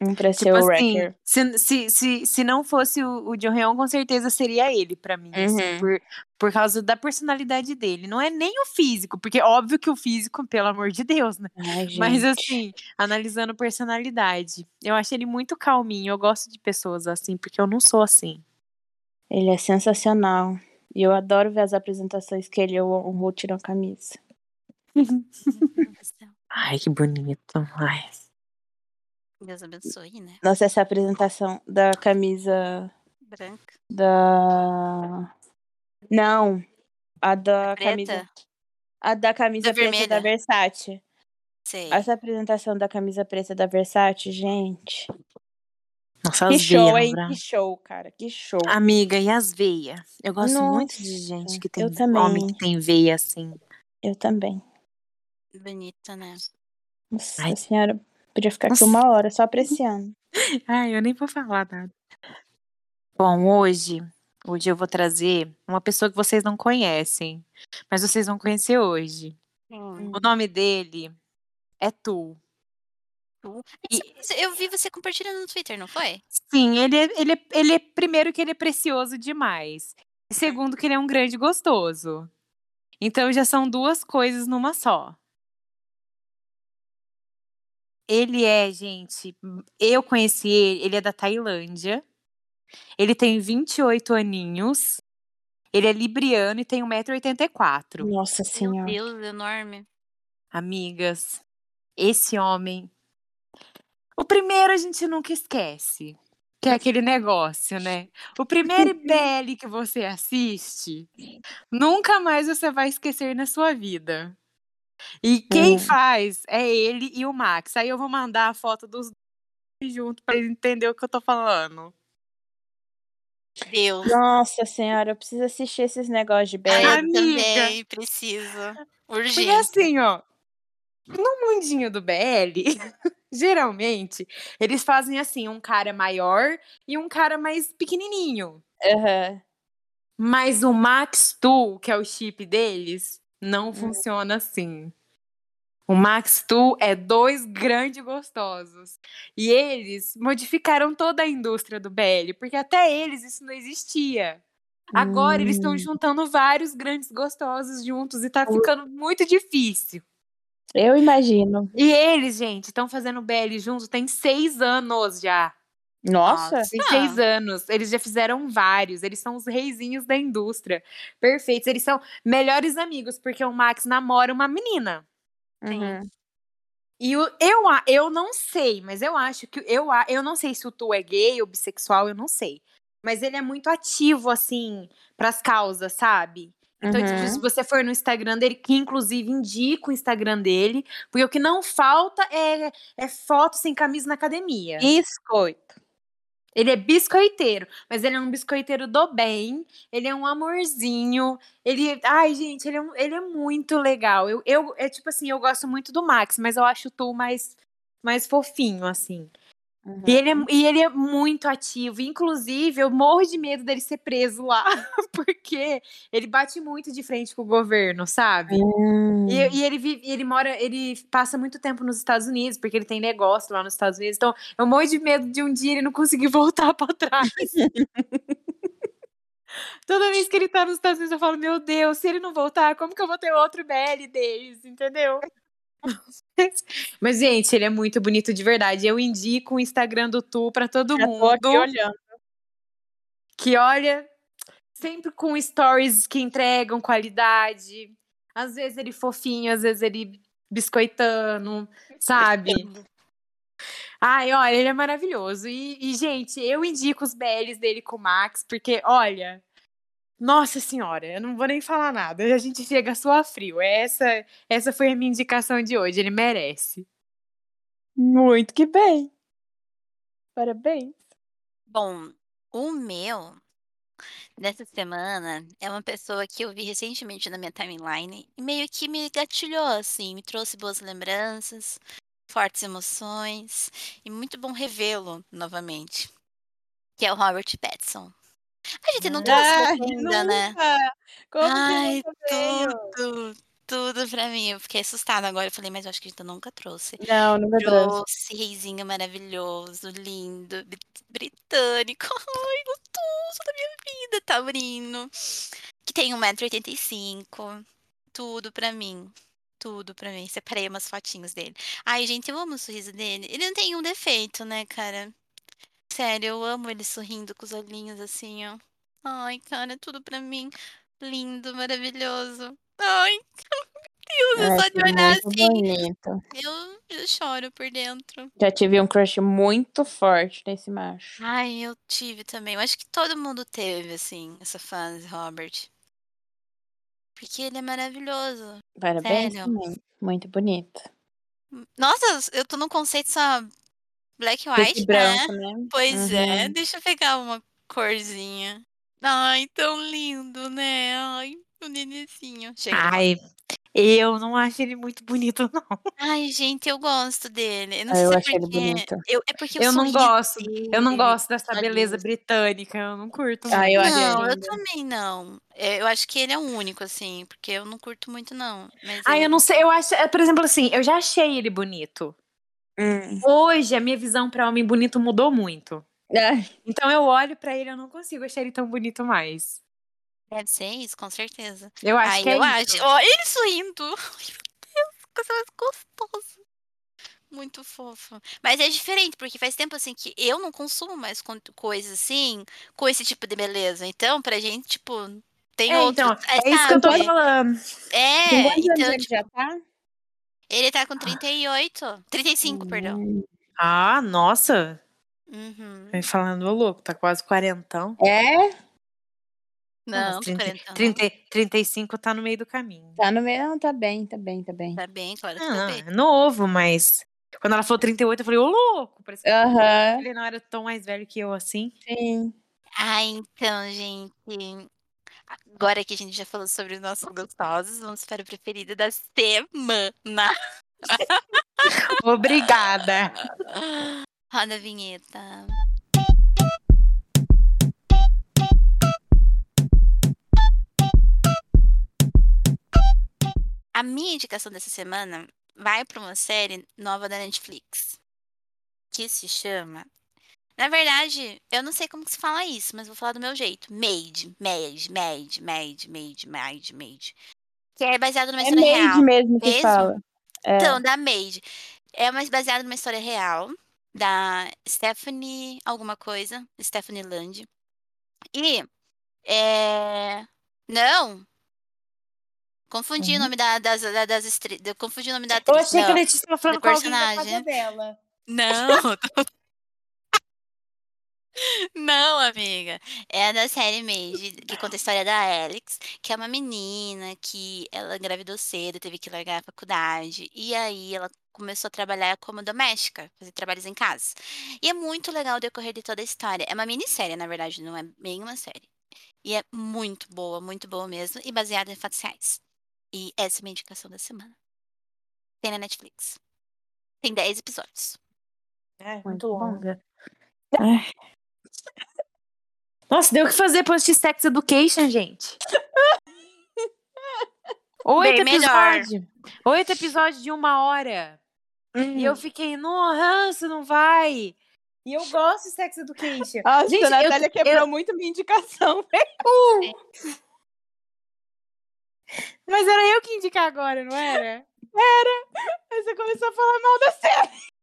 Speaker 3: um pra ser
Speaker 2: Tipo
Speaker 3: o
Speaker 2: assim,
Speaker 3: wrecker.
Speaker 2: se, se, se, se não fosse o, o John Reon, com certeza seria ele pra mim, assim,
Speaker 3: Uhum.
Speaker 2: por, por causa da personalidade dele. Não é nem o físico, porque óbvio que o físico, pelo amor de Deus, né?
Speaker 3: Ai.
Speaker 2: Mas assim, analisando personalidade, eu acho ele muito calminho. Eu gosto de pessoas assim, porque eu não sou assim.
Speaker 3: Ele é sensacional. E eu adoro ver as apresentações que ele o Ru tiram a camisa.
Speaker 2: Ai, que bonito. Ai.
Speaker 1: Deus abençoe, né?
Speaker 3: Nossa, essa apresentação da camisa
Speaker 1: Branca.
Speaker 3: da. Não. A da
Speaker 1: Preta?
Speaker 3: camisa. A da camisa
Speaker 1: Da
Speaker 3: preta
Speaker 1: vermelha.
Speaker 3: da Versace.
Speaker 1: Sei.
Speaker 3: Essa apresentação da camisa preta da Versace, gente.
Speaker 2: Nossa,
Speaker 3: Que
Speaker 2: as
Speaker 3: show,
Speaker 2: veias,
Speaker 3: hein?
Speaker 2: bra-
Speaker 3: Que show, cara. Que show.
Speaker 2: Amiga, e as veias? Eu gosto muito de
Speaker 3: Nossa,
Speaker 2: gente que tem
Speaker 3: eu também.
Speaker 2: homem que tem veia assim.
Speaker 3: Eu também.
Speaker 1: Bonita, né?
Speaker 3: Nossa
Speaker 2: Ai.
Speaker 3: senhora. Podia ficar aqui
Speaker 2: Nossa.
Speaker 3: uma hora só apreciando.
Speaker 2: Ai, eu nem vou falar nada. Bom, hoje, hoje eu vou trazer uma pessoa que vocês não conhecem, mas vocês vão conhecer hoje.
Speaker 1: Hum.
Speaker 2: O nome dele é Tu. E-
Speaker 1: Eu vi você compartilhando no Twitter, não foi?
Speaker 2: Sim, ele é, ele, é, ele é primeiro que ele é precioso demais. E segundo que ele é um grande gostoso. Então já são duas coisas numa só. Ele é, gente, eu conheci ele, ele é da Tailândia. Ele tem 28 aninhos. Ele é libriano e tem 1,84m.
Speaker 3: Nossa
Speaker 1: Meu
Speaker 3: senhora.
Speaker 1: Deus, enorme.
Speaker 2: Amigas, esse homem. O primeiro a gente nunca esquece. Que é aquele negócio, né? O primeiro IBL que você assiste, nunca mais você vai esquecer na sua vida. E quem
Speaker 3: Hum.
Speaker 2: faz é ele e o Max. Aí eu vou mandar a foto dos dois junto pra ele entender o que eu tô falando.
Speaker 1: Deus.
Speaker 3: Nossa senhora, eu preciso assistir esses negócios de bebê.
Speaker 1: eu
Speaker 2: Amiga.
Speaker 1: também preciso.
Speaker 2: Porque
Speaker 1: Urgente.
Speaker 2: assim, ó, no mundinho do BL, geralmente, eles fazem assim, um cara maior e um cara mais pequenininho.
Speaker 3: Aham.
Speaker 2: Mas o Max Tu, que é o chip deles. Não funciona assim. O Max Tu é dois grandes gostosos. E eles modificaram toda a indústria do BL, porque até eles isso não existia. Agora eles estão
Speaker 3: Hum.
Speaker 2: juntando vários grandes gostosos juntos e tá ficando muito difícil.
Speaker 3: Eu imagino.
Speaker 2: E eles, gente, estão fazendo BL juntos tem seis anos já.
Speaker 3: Nossa.
Speaker 1: Nossa.
Speaker 2: Tem seis anos. Eles já fizeram vários. Eles são os reizinhos da indústria. Perfeitos. Eles são melhores amigos, porque o Max namora uma menina.
Speaker 3: Uhum.
Speaker 2: E o, eu, a- eu não sei, mas eu acho que. Eu, eu não sei se o Tu é gay ou bissexual, eu não sei. Mas ele é muito ativo, assim, pras causas, sabe? Então, tipo,
Speaker 3: Uhum.
Speaker 2: se você for no Instagram dele, que inclusive indica o Instagram dele, porque o que não falta é, é foto sem camisa na academia.
Speaker 3: Biscoito.
Speaker 2: Ele é biscoiteiro, mas ele é um biscoiteiro do bem, ele é um amorzinho, ele... Ai, gente, ele é, ele é muito legal. Eu, eu, é tipo assim, eu gosto muito do Max, mas eu acho o Tu mais, mais fofinho, assim.
Speaker 3: Uhum.
Speaker 2: E ele, é, e ele é muito ativo. Inclusive, eu morro de medo dele ser preso lá, porque ele bate muito de frente com o governo, sabe?
Speaker 3: Hum.
Speaker 2: E, e ele vive, ele mora, ele passa muito tempo nos Estados Unidos, porque ele tem negócio lá nos Estados Unidos. Então, eu morro de medo de um dia ele não conseguir voltar pra trás. Toda vez que ele tá nos Estados Unidos, eu falo, meu Deus, se ele não voltar, como que eu vou ter outro BL deles, entendeu? Mas, gente, ele é muito bonito de verdade. Eu indico o Instagram do Tu pra todo
Speaker 3: Já tô
Speaker 2: mundo.
Speaker 3: olhando.
Speaker 2: Que olha, sempre com stories que entregam qualidade. Às vezes ele fofinho, às vezes ele biscoitando, sabe? Ai, olha, ele é maravilhoso. E, e, gente, eu indico os BLs dele com o Max, porque, olha, nossa senhora, eu não vou nem falar nada. A gente chega a suar frio. Essa, essa foi a minha indicação de hoje. Ele merece.
Speaker 3: Muito que bem. Parabéns.
Speaker 1: Bom, o meu, dessa semana, é uma pessoa que eu vi recentemente na minha timeline e meio que me gatilhou, assim, me trouxe boas lembranças, fortes emoções e muito bom revê-lo novamente, que é o Robert Pattinson. A gente não trouxe
Speaker 3: Ai,
Speaker 1: você ainda, né?
Speaker 3: nunca! Como
Speaker 1: Ai, tudo, tudo pra mim. Eu fiquei assustada agora. Eu falei, mas eu acho que a gente nunca trouxe.
Speaker 3: Não, nunca trouxe.
Speaker 1: Trouxe reizinho maravilhoso, lindo, bri- britânico. Ai, gostoso da minha vida, taurino. Que tem 1,85m. Tudo pra mim. Tudo pra mim. Separei umas fotinhos dele. Ai, gente, eu amo o sorriso dele. Ele não tem um defeito, né, cara? Sério, eu amo ele sorrindo com os olhinhos assim, ó. Ai, cara, tudo pra mim. Lindo, maravilhoso. Ai, meu Deus, é
Speaker 3: Ai,
Speaker 1: só de olhar assim.
Speaker 3: bonito.
Speaker 1: Eu, eu choro por dentro.
Speaker 3: Já tive um crush muito forte nesse macho.
Speaker 1: Ai, eu tive também. Eu acho que todo mundo teve, assim, essa fase, Robert. Porque ele é maravilhoso.
Speaker 3: Parabéns
Speaker 1: Sério.
Speaker 3: Muito bonito.
Speaker 1: Nossa, eu tô num conceito só black white, né?
Speaker 3: branco, né?
Speaker 1: Pois é,
Speaker 3: Uhum.
Speaker 1: deixa eu pegar uma corzinha. Ai, tão lindo, né? Ai, o nenezinho. Chega.
Speaker 2: Ai, eu não acho ele muito bonito, não.
Speaker 1: Ai, gente, eu gosto dele. Eu não
Speaker 3: Ah,
Speaker 1: sei
Speaker 3: eu
Speaker 1: se é
Speaker 3: ele
Speaker 1: porque.
Speaker 3: bonito.
Speaker 1: Eu, é porque o
Speaker 2: Eu não gosto. Eu não
Speaker 1: dele,
Speaker 2: gosto dessa beleza britânica. Eu não curto
Speaker 3: Ah, eu acho
Speaker 1: Não, eu também não. É, Eu acho que ele é o único, assim, porque eu não curto muito, não. Mas
Speaker 2: Ai, eu
Speaker 1: ele-
Speaker 2: não sei. Eu acho, é, por exemplo, assim, eu já achei ele bonito.
Speaker 3: Hum.
Speaker 2: Hoje a minha visão pra homem bonito mudou muito.
Speaker 3: Ai,
Speaker 2: Então eu olho pra ele, eu não consigo achar ele tão bonito mais.
Speaker 1: Deve ser isso, com certeza.
Speaker 2: Eu acho
Speaker 1: Ai,
Speaker 2: que é
Speaker 1: eu
Speaker 2: isso.
Speaker 1: acho. Ó, ele sorrindo. Ai, meu Deus, que coisa mais gostosa. Muito fofo. Mas é diferente, porque faz tempo assim que eu não consumo mais coisas assim, com esse tipo de beleza. Então, pra gente, tipo, tem
Speaker 2: É,
Speaker 1: outro.
Speaker 2: então, é isso que eu tô falando.
Speaker 1: É, então, tipo,
Speaker 3: já tá?
Speaker 1: Ele tá com 38. 35, perdão.
Speaker 3: Hum.
Speaker 2: Ah, nossa.
Speaker 1: Uhum.
Speaker 2: Vai falando ô louco, tá quase quarentão.
Speaker 3: É?
Speaker 1: Não,
Speaker 2: Mas
Speaker 1: tô
Speaker 2: 30,
Speaker 1: 40 não.
Speaker 2: 30, 35 tá no meio do caminho.
Speaker 3: Tá no meio? Não, tá bem, tá bem, tá bem.
Speaker 1: Tá bem, claro que
Speaker 2: Ah,
Speaker 1: tá
Speaker 2: não,
Speaker 1: bem.
Speaker 2: é novo, mas quando ela falou 38, eu falei, ô louco, parece que
Speaker 3: Aham,
Speaker 2: ele não era tão mais velho que eu assim.
Speaker 3: sim.
Speaker 1: Ah, então, gente. Agora que a gente já falou sobre os nossos gostosos, vamos para o preferido da semana.
Speaker 2: Obrigada.
Speaker 1: Roda a vinheta. A minha indicação dessa semana vai para uma série nova da Netflix que se chama. Na verdade, eu não sei como que se fala isso, mas vou falar do meu jeito. Made, Made, Made, Made, Made, Made, Made. Que é baseado numa
Speaker 3: É
Speaker 1: história
Speaker 3: Made
Speaker 1: real.
Speaker 3: mesmo que
Speaker 1: Mesmo?
Speaker 3: fala. É.
Speaker 1: Então, da Made. É mais baseado numa história real da Stephanie alguma coisa, Stephanie Land. E é não, confundi o
Speaker 2: Uhum.
Speaker 1: nome da, das das, das estre- eu confundi o nome da
Speaker 2: Eu
Speaker 1: atriz.
Speaker 2: achei que a
Speaker 1: não.
Speaker 2: Letícia tava falando
Speaker 1: do
Speaker 2: com alguém da
Speaker 1: personagem.
Speaker 2: casa dela.
Speaker 1: Não. Não, amiga. É a da série Made, que conta a história da Alex, que é uma menina que ela engravidou cedo, teve que largar a faculdade. E aí ela começou a trabalhar como doméstica, fazer trabalhos em casa. E é muito legal o decorrer de toda a história. É uma minissérie, na verdade, não é bem uma série. E é muito boa, muito boa mesmo, e baseada em fatos reais. E essa é a minha indicação da semana. Tem na Netflix. Tem 10 episódios.
Speaker 2: É, muito longa. Ai. Nossa, deu o que fazer pra assistir Sex Education, gente. Oito
Speaker 1: Bem melhor.
Speaker 2: episódios. Oito episódios de uma hora. E
Speaker 3: Hum.
Speaker 2: eu fiquei, nossa, não vai. E eu gosto de Sex Education.
Speaker 3: Nossa,
Speaker 2: Gente,
Speaker 3: a
Speaker 2: eu-
Speaker 3: Natália quebrou muito minha indicação.
Speaker 2: Mas era eu que indicar agora, não era?
Speaker 3: Aí você começou a falar mal da série.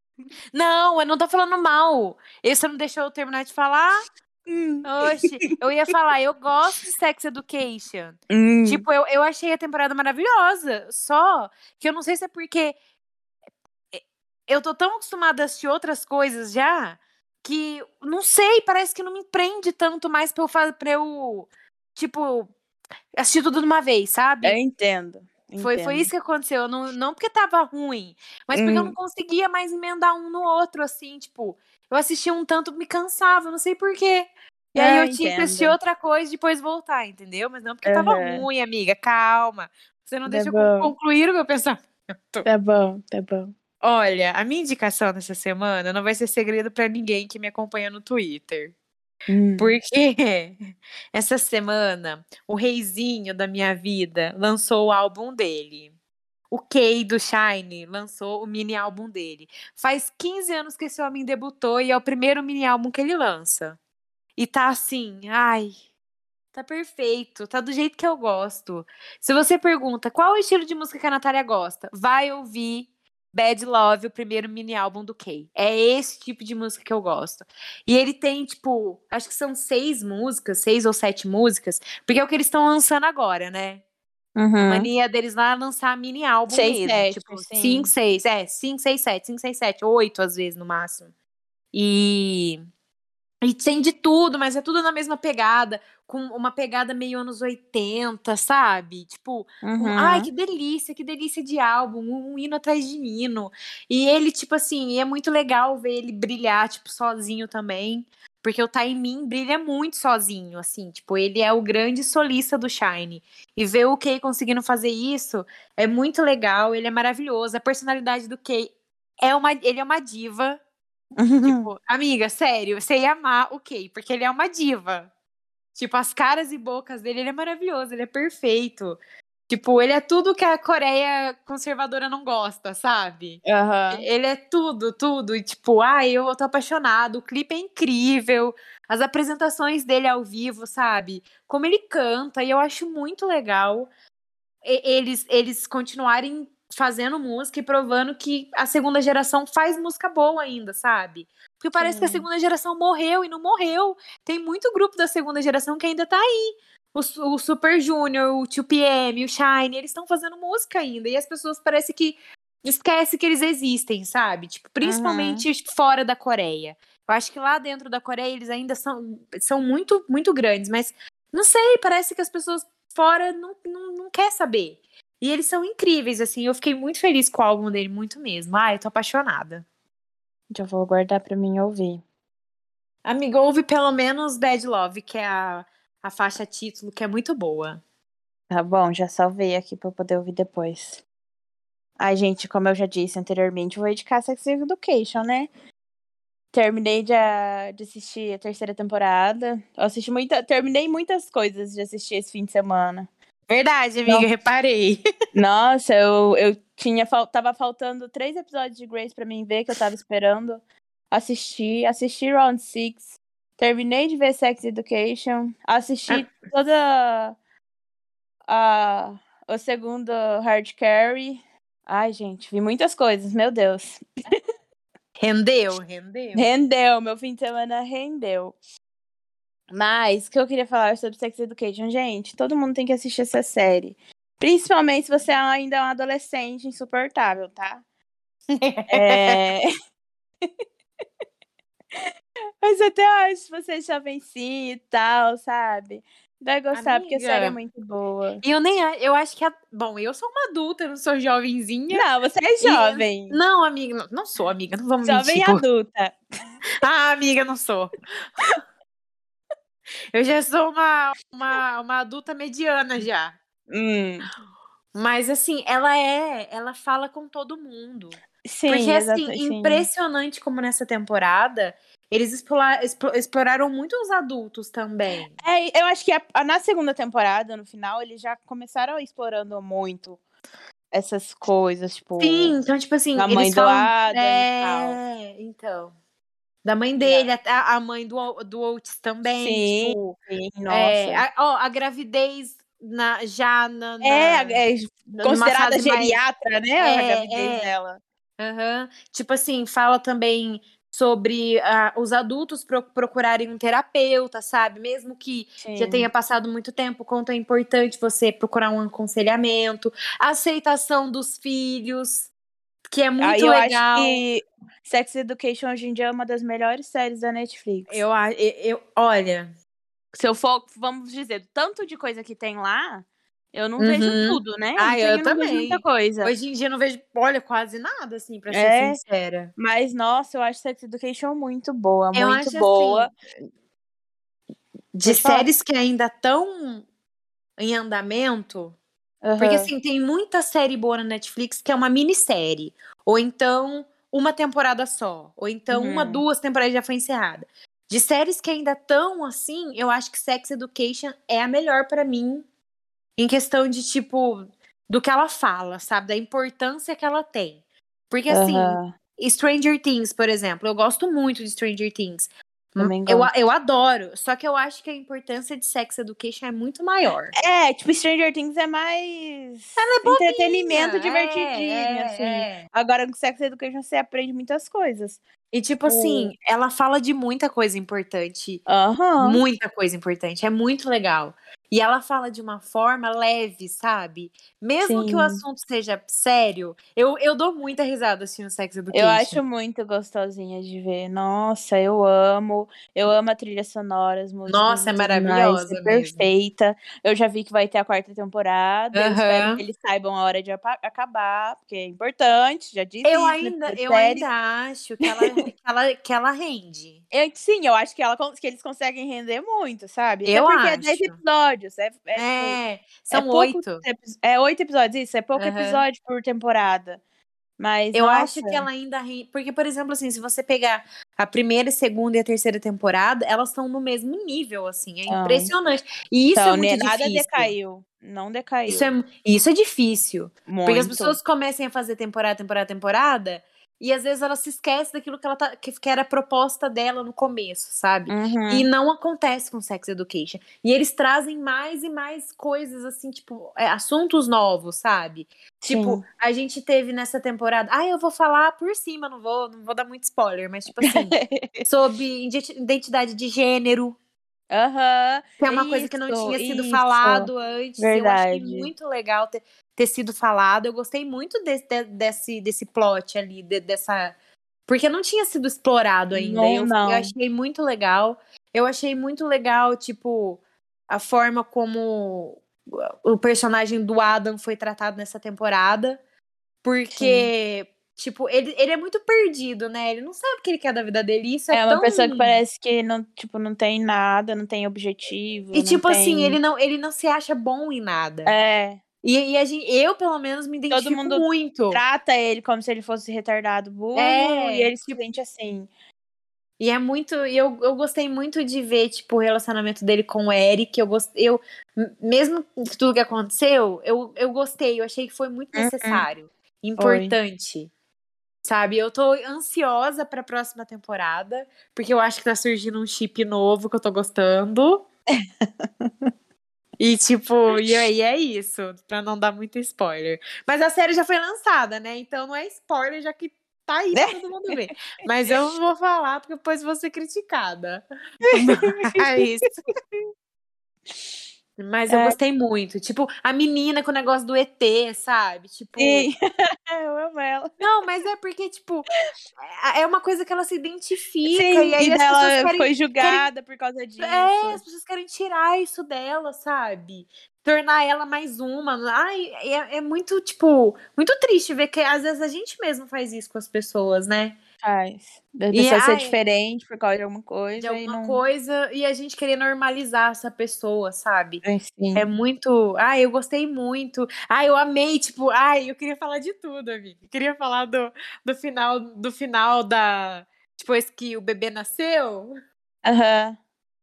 Speaker 2: Não, eu não tô falando mal. E você não deixou eu terminar de falar?
Speaker 3: Hum.
Speaker 2: Oxe, eu ia falar, eu gosto de Sex Education.
Speaker 3: Hum.
Speaker 2: Tipo, eu, eu achei a temporada maravilhosa. Só que eu não sei se é porque eu tô tão acostumada a assistir outras coisas já que não sei, parece que não me prende tanto mais pra eu pra eu, tipo, assistir tudo de uma vez, sabe?
Speaker 3: eu entendo.
Speaker 2: Foi,
Speaker 3: entendo.
Speaker 2: foi isso que aconteceu. Não, não porque tava ruim, mas porque eu
Speaker 3: Hum.
Speaker 2: não conseguia mais emendar um no outro, assim, tipo. eu assistia um tanto, me cansava, não sei porquê. E aí
Speaker 3: É,
Speaker 2: eu tinha que assistir outra coisa e depois voltar, entendeu? Mas não porque tava
Speaker 3: Aham.
Speaker 2: ruim, amiga. Calma. Você não
Speaker 3: Tá
Speaker 2: deixa eu
Speaker 3: bom.
Speaker 2: concluir o meu pensamento.
Speaker 3: Tá bom, tá bom.
Speaker 2: Olha, a minha indicação dessa semana não vai ser segredo pra ninguém que me acompanha no Twitter.
Speaker 3: Hum.
Speaker 2: Porque essa semana o reizinho da minha vida lançou o álbum dele. O Kay do Shine lançou o mini álbum dele. Faz 15 anos que esse homem debutou e é o primeiro mini álbum que ele lança. E tá assim, ai, tá perfeito, tá do jeito que eu gosto. Se você pergunta qual é o estilo de música que a Natália gosta, vai ouvir Bad Love, o primeiro mini álbum do Kay. É esse tipo de música que eu gosto. E ele tem, tipo, acho que são seis músicas, seis ou sete músicas, porque é o que eles estão lançando agora, né? A
Speaker 3: Uhum.
Speaker 2: mania deles lá é lançar mini álbum
Speaker 3: Seis,
Speaker 2: mesmo.
Speaker 3: sete,
Speaker 2: tipo,
Speaker 3: sim.
Speaker 2: cinco, seis, é, cinco, seis, sete, cinco, seis, sete, oito às vezes no máximo. E. E tem de tudo, mas é tudo na mesma pegada, com uma pegada meio anos 80, sabe? Tipo, um- ai,
Speaker 3: Uhum.
Speaker 2: que delícia, que delícia de álbum, um, um hino atrás de hino. E ele, tipo assim, é muito legal ver ele brilhar, tipo, sozinho também. Porque o Mim brilha muito sozinho, assim, tipo, ele é o grande solista do Shine. E ver o Kay conseguindo fazer isso é muito legal, ele é maravilhoso. A personalidade do Kay é uma, ele é uma diva. Tipo, amiga, sério, você ia amar o Kay, porque ele é uma diva. Tipo, as caras e bocas dele, ele é maravilhoso, ele é perfeito. Tipo, ele é tudo que a Coreia conservadora não gosta, sabe?
Speaker 3: Aham.
Speaker 2: Ele é tudo, tudo. E tipo, ai, eu tô apaixonado. O clipe é incrível. As apresentações dele ao vivo, sabe? Como ele canta. E eu acho muito legal eles, eles continuarem fazendo música e provando que a segunda geração faz música boa ainda, sabe? Porque parece que a
Speaker 3: Sim.
Speaker 2: segunda geração morreu e não morreu. Tem muito grupo da segunda geração que ainda tá aí. O, o Super Junior, o 2PM, o Shine, eles estão fazendo música ainda. E as pessoas parece que esquece que eles existem, sabe? Tipo, principalmente fora da Coreia. Eu acho que lá dentro da Coreia eles ainda são, são muito, muito grandes, mas não sei, parece que as pessoas fora não, não, não quer saber. E eles são incríveis, assim. Eu fiquei muito feliz com o álbum dele, muito mesmo. Ai, eu tô apaixonada.
Speaker 3: Já vou guardar pra mim ouvir.
Speaker 2: Amiga, ouve pelo menos Bad Love, que é a, a faixa título, que é muito boa.
Speaker 3: Tá bom, já salvei aqui pra eu poder ouvir depois. Ai, gente, como eu já disse anteriormente, eu vou dedicar Sex Education, né? Terminei de, a- de assistir a terceira temporada. Eu assisti muita, terminei muitas coisas de assistir esse fim de semana.
Speaker 2: Verdade, amiga,
Speaker 3: Não.
Speaker 2: reparei.
Speaker 3: Nossa, eu, eu tinha fal- tava faltando três episódios de Grace pra mim ver que eu tava esperando assistir. Assisti Round Six. Terminei de ver Sex Education. Assisti toda a o segundo Hard Carry. Ai, gente, vi muitas coisas, meu Deus.
Speaker 2: Rendeu, rendeu.
Speaker 3: Rendeu, meu fim de semana rendeu. Mas o que eu queria falar sobre Sex Education, gente, todo mundo tem que assistir essa série. Principalmente se você ainda é um adolescente insuportável, tá? É... Mas até acho se você é jovencinho e tal, sabe? Vai gostar, porque a série é
Speaker 2: Amiga.
Speaker 3: muito boa.
Speaker 2: E eu nem. Eu acho que. A, bom, eu sou uma adulta, eu não sou jovenzinha.
Speaker 3: Não, você é jovem.
Speaker 2: Não, amiga, não, não sou, amiga. Não vamos
Speaker 3: Jovem
Speaker 2: mentir. pô.
Speaker 3: adulta.
Speaker 2: Ah, amiga, não sou. Eu já sou uma, uma, uma adulta mediana já.
Speaker 3: Hum,
Speaker 2: Mas assim, ela é, ela fala com todo mundo.
Speaker 3: sim,
Speaker 2: Porque assim,
Speaker 3: sim.
Speaker 2: impressionante como nessa temporada eles explorar- explo- exploraram muito os adultos também.
Speaker 3: É, eu acho que a- a- na segunda temporada, no final, eles já começaram explorando muito essas coisas, tipo.
Speaker 2: Sim, então tipo assim,
Speaker 3: A mãe
Speaker 2: eles
Speaker 3: do
Speaker 2: falam,
Speaker 3: Adam e
Speaker 2: é, então, da mãe dele, a, a mãe do do Oates também,
Speaker 3: Sim,
Speaker 2: tipo,
Speaker 3: Sim, nossa.
Speaker 2: é, a, ó, a gravidez na, já na, na-
Speaker 3: É, é
Speaker 2: numa
Speaker 3: considerada
Speaker 2: fase mais-
Speaker 3: geriatra, né?
Speaker 2: É,
Speaker 3: a gravidez
Speaker 2: é.
Speaker 3: dela.
Speaker 2: Aham. Tipo assim, fala também sobre ah, os adultos pro- procurarem um terapeuta, sabe? Mesmo que já
Speaker 3: Sim.
Speaker 2: tenha passado muito tempo, quanto é importante você procurar um aconselhamento, a aceitação dos filhos, que é muito
Speaker 3: Aí eu
Speaker 2: legal.
Speaker 3: acho que Sex Education hoje em dia é uma das melhores séries da Netflix.
Speaker 2: Eu, eu, eu- olha,
Speaker 3: Se eu for, vamos dizer, tanto de coisa que tem lá, Eu não vejo
Speaker 2: Uhum.
Speaker 3: tudo, né?
Speaker 2: Ah, eu
Speaker 3: não vejo muita
Speaker 2: também.
Speaker 3: coisa.
Speaker 2: Hoje em dia eu não vejo, olha, quase nada, assim, pra ser
Speaker 3: É.
Speaker 2: sincera.
Speaker 3: Mas, nossa, eu acho Sex Education muito boa,
Speaker 2: Eu
Speaker 3: muito
Speaker 2: acho
Speaker 3: boa.
Speaker 2: assim, de
Speaker 3: Pode falar.
Speaker 2: séries que ainda estão em andamento, porque
Speaker 3: Aham.
Speaker 2: assim, tem muita série boa na Netflix que é uma minissérie, ou então uma temporada só, ou então uma,
Speaker 3: Uhum.
Speaker 2: duas temporadas já foi encerrada. De séries que ainda estão assim, eu acho que Sex Education é a melhor pra mim em questão de tipo do que ela fala, sabe, da importância que ela tem. Porque assim,
Speaker 3: Aham.
Speaker 2: Stranger Things, por exemplo, eu gosto muito de Stranger Things.
Speaker 3: Também
Speaker 2: Eu,
Speaker 3: gosto.
Speaker 2: eu adoro, só que eu acho que a importância de Sex Education é muito maior.
Speaker 3: É, tipo, Stranger Things é mais
Speaker 2: Ela é bobinha,
Speaker 3: entretenimento
Speaker 2: é,
Speaker 3: divertidinho,
Speaker 2: é,
Speaker 3: assim.
Speaker 2: é.
Speaker 3: Agora, com Sex Education você aprende muitas coisas.
Speaker 2: E tipo assim, ela fala de muita coisa importante,
Speaker 3: Aham.
Speaker 2: muita coisa importante, é muito legal. E ela fala de uma forma leve, sabe? Mesmo que o
Speaker 3: Sim.
Speaker 2: assunto seja sério, eu, eu dou muita risada assistindo Sex Education.
Speaker 3: Eu acho muito gostosinha de ver. Nossa, eu amo. Eu amo a trilha sonora, as músicas.
Speaker 2: Nossa, é maravilhosa
Speaker 3: É
Speaker 2: mesmo.
Speaker 3: perfeita. Eu já vi que vai ter a quarta temporada. Eu espero que eles saibam a hora de acabar, porque é importante. Já disse
Speaker 2: Eu
Speaker 3: né,
Speaker 2: ainda,
Speaker 3: da
Speaker 2: eu
Speaker 3: série.
Speaker 2: ainda acho que ela, que ela, que ela rende.
Speaker 3: Eu- sim, eu acho que, ela, que eles conseguem render muito, sabe? Até
Speaker 2: Eu
Speaker 3: porque é 10
Speaker 2: acho.
Speaker 3: Episódios. É, é, tipo,
Speaker 2: É,
Speaker 3: é
Speaker 2: são oito.
Speaker 3: É oito episódios, isso. É pouco
Speaker 2: Aham.
Speaker 3: episódio por temporada. Mas,
Speaker 2: Eu
Speaker 3: nossa,
Speaker 2: acho que ela ainda rende. Porque, por exemplo, assim, se você pegar a primeira, a segunda e a terceira temporada, elas estão no mesmo nível, assim. É impressionante. E isso
Speaker 3: então,
Speaker 2: é muito
Speaker 3: nada
Speaker 2: difícil.
Speaker 3: decaiu. Não decaiu.
Speaker 2: Isso é, isso é difícil.
Speaker 3: muito.
Speaker 2: Porque as pessoas comecem a fazer temporada, temporada, temporada, e às vezes ela se esquece daquilo que ela tá, que, que era a proposta dela no começo, sabe?
Speaker 3: Uhum.
Speaker 2: E não acontece com Sex Education. E eles trazem mais e mais coisas, assim, tipo, é, assuntos novos, sabe? Tipo,
Speaker 3: Sim.
Speaker 2: a gente teve nessa temporada. Ah, eu vou falar por cima, não vou, não vou dar muito spoiler, mas, tipo assim, sobre identi- identidade de gênero,
Speaker 3: Aham.
Speaker 2: que é uma coisa que não
Speaker 3: Isso,
Speaker 2: tinha sido
Speaker 3: isso.
Speaker 2: falado antes. Eu achei
Speaker 3: Verdade.
Speaker 2: muito legal ter, ter sido falado. Eu gostei muito desse, de- desse, desse plot ali, de- dessa. Porque não tinha sido explorado ainda.
Speaker 3: Não,
Speaker 2: eu,
Speaker 3: não.
Speaker 2: eu achei muito legal. Eu achei muito legal, tipo, a forma como o personagem do Adam foi tratado nessa temporada. Porque, tipo, ele, ele é muito perdido, né? Ele não sabe o que ele quer da vida dele. Isso é,
Speaker 3: É uma
Speaker 2: tão...
Speaker 3: pessoa que parece que não, tipo, não tem nada, não tem objetivo.
Speaker 2: E tipo assim,
Speaker 3: tem-
Speaker 2: ele não, ele não se acha bom em nada.
Speaker 3: É,
Speaker 2: E, e a gente, eu, pelo menos, me identifico
Speaker 3: mundo
Speaker 2: muito.
Speaker 3: trata ele como se ele fosse retardado burro
Speaker 2: É,
Speaker 3: e ele se sente assim.
Speaker 2: E é muito. E eu, eu gostei muito de ver, tipo, o relacionamento dele com o Eric. Eu gostei. Eu, mesmo tudo que aconteceu, eu, eu gostei. Eu achei que foi muito
Speaker 3: Uhum.
Speaker 2: necessário. Importante. Sabe? Eu tô ansiosa pra próxima temporada. Porque eu acho que tá surgindo um chip novo que eu tô gostando. E, tipo, e aí é isso, pra não dar muito spoiler. Mas a série já foi lançada, né? Então não é spoiler, já que tá aí pra todo mundo ver. Mas eu não vou falar, porque depois vou ser criticada. Mas. Mas eu
Speaker 3: É.
Speaker 2: gostei muito. Tipo, a menina com o negócio do ET, sabe? Tipo.
Speaker 3: Sim. Eu amo ela.
Speaker 2: Não, mas é porque, tipo, é é uma coisa que ela se identifica.
Speaker 3: Sim,
Speaker 2: e aí as
Speaker 3: ela
Speaker 2: querem
Speaker 3: foi julgada por causa disso.
Speaker 2: É, as pessoas querem tirar isso dela, sabe? Tornar ela mais uma. Ai, é, é muito, tipo, muito triste ver que às vezes a gente mesmo faz isso com as pessoas, né?
Speaker 3: Faz. Da
Speaker 2: E,
Speaker 3: pessoa ser
Speaker 2: ai,
Speaker 3: diferente por causa de alguma coisa.
Speaker 2: De
Speaker 3: e
Speaker 2: alguma
Speaker 3: não...
Speaker 2: coisa e a gente querer normalizar essa pessoa, sabe?
Speaker 3: É.
Speaker 2: É muito. Ai, eu gostei muito. Ai, eu amei, tipo, ai, eu queria falar de tudo, amiga. Eu queria falar do, do final do final da. Depois que o bebê nasceu,
Speaker 3: Aham,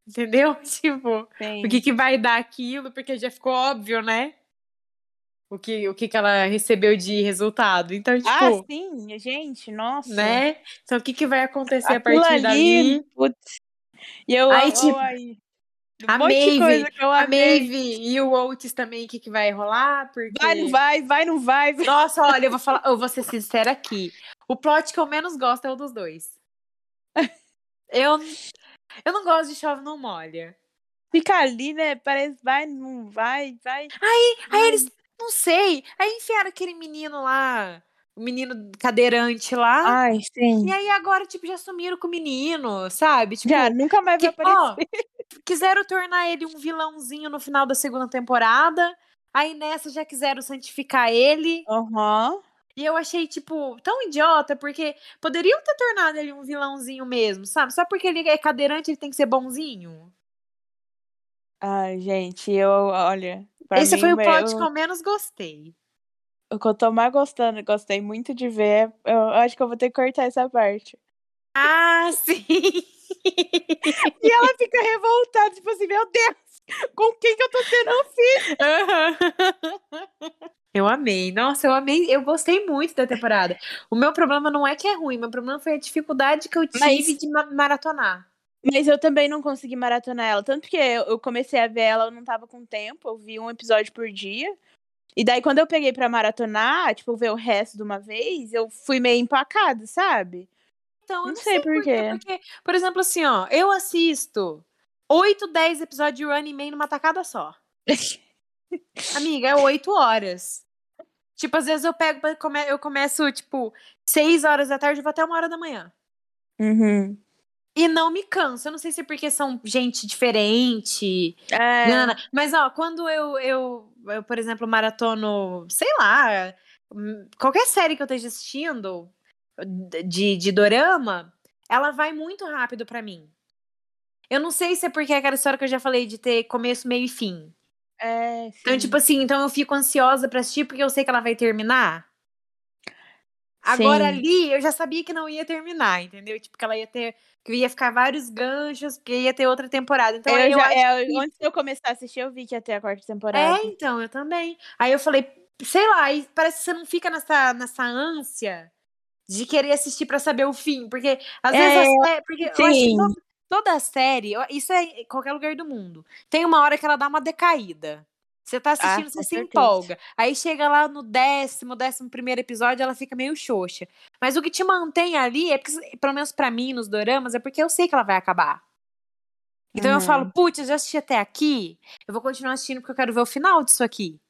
Speaker 2: entendeu? Tipo,
Speaker 3: sim.
Speaker 2: o que, que vai dar aquilo, porque já ficou óbvio, né? O que, o que, que ela recebeu de resultado. Então, tipo,
Speaker 3: Ah, sim, gente, nossa.
Speaker 2: né? Então, o que, que vai acontecer a partir
Speaker 3: ali,
Speaker 2: dali?
Speaker 3: putz. E eu
Speaker 2: Aí, tipo,
Speaker 3: aí,
Speaker 2: a
Speaker 3: um de
Speaker 2: Maeve, A
Speaker 3: amei.
Speaker 2: Maeve e o Oates também, o que, que vai rolar? Porque...
Speaker 3: Vai, não vai, vai, não vai.
Speaker 2: Nossa, olha, eu vou falar, eu vou ser sincera aqui. O plot que eu menos gosto é o dos dois. Eu, eu não gosto de chove não molha.
Speaker 3: Fica ali, né? Parece, vai, não vai, vai.
Speaker 2: Aí eles, não sei, aí enfiaram aquele menino lá, o menino cadeirante lá.
Speaker 3: Ai, sim.
Speaker 2: E aí agora, tipo, já sumiram com o menino, sabe? Tipo,
Speaker 3: Já, nunca mais vai
Speaker 2: que-
Speaker 3: aparecer.
Speaker 2: ó, quiseram tornar ele um vilãozinho no final da segunda temporada. Aí nessa já quiseram santificar ele.
Speaker 3: Aham.
Speaker 2: E eu achei, tipo, tão idiota, porque poderiam ter tornado ele um vilãozinho mesmo, sabe? Só porque ele é cadeirante, ele tem que ser bonzinho.
Speaker 3: Ai, gente, eu, olha. Pra
Speaker 2: Esse
Speaker 3: mim,
Speaker 2: foi o plot que eu menos gostei.
Speaker 3: O que eu tô mais gostando, gostei muito de ver, eu, eu acho que eu vou ter que cortar essa parte.
Speaker 2: Ah, sim!
Speaker 3: E ela fica revoltada, tipo assim, meu Deus, com quem que eu tô tendo um filho?
Speaker 2: Eu amei. Nossa, eu amei. Eu gostei muito da temporada. O meu problema não é que é ruim, meu problema foi a dificuldade que eu tive
Speaker 3: Mas-
Speaker 2: de ma- maratonar.
Speaker 3: Mas eu também não consegui maratonar ela. Tanto que eu comecei a ver ela, eu não tava com tempo. Eu vi um episódio por dia. E daí, quando eu peguei pra maratonar, tipo, ver o resto de uma vez, eu fui meio empacada, sabe?
Speaker 2: Então, eu
Speaker 3: Não
Speaker 2: não,
Speaker 3: sei
Speaker 2: sei,
Speaker 3: por
Speaker 2: quê. Porque, por exemplo, assim, ó, eu assisto 8, 10 episódios de Running Man numa tacada só. Amiga, é 8 horas. Tipo, às vezes eu pego, eu começo, tipo, 6 horas da tarde e vou até uma hora da manhã.
Speaker 3: Uhum.
Speaker 2: E não me canso. Eu não sei se é porque são gente diferente.
Speaker 3: É,
Speaker 2: não. Mas, ó, quando eu, eu, eu, por exemplo, maratono, sei lá, hum, qualquer série que eu esteja assistindo de, de dorama, ela vai muito rápido pra mim. Eu não sei se é porque é aquela história que eu já falei de ter começo, meio e fim.
Speaker 3: é,
Speaker 2: Então, tipo assim, então eu fico ansiosa pra assistir porque eu sei que ela vai terminar. Agora
Speaker 3: Sim.
Speaker 2: ali, eu já sabia que não ia terminar, entendeu? Tipo, que ela ia ter. Que ia ficar vários ganchos, porque ia ter outra temporada. Então,
Speaker 3: eu
Speaker 2: eu
Speaker 3: já, é,
Speaker 2: que-
Speaker 3: Antes de eu começar a assistir, eu vi que ia ter a quarta temporada.
Speaker 2: É, então, eu também. Aí eu falei, sei lá, parece que você não fica nessa, nessa ânsia de querer assistir pra saber o fim. Porque às
Speaker 3: É,
Speaker 2: vezes a porque eu acho que
Speaker 3: sim.
Speaker 2: to- toda a série, isso é em qualquer lugar do mundo. Tem uma hora que ela dá uma decaída. Você tá assistindo,
Speaker 3: com
Speaker 2: você se
Speaker 3: certeza.
Speaker 2: empolga. Aí chega lá no décimo, décimo primeiro episódio, ela fica meio xoxa. Mas o que te mantém ali é porque, pelo menos pra mim, nos doramas, é porque eu sei que ela vai acabar. Então eu
Speaker 3: Uhum.
Speaker 2: falo, putz, eu já assisti até aqui, eu vou continuar assistindo porque eu quero ver o final disso aqui.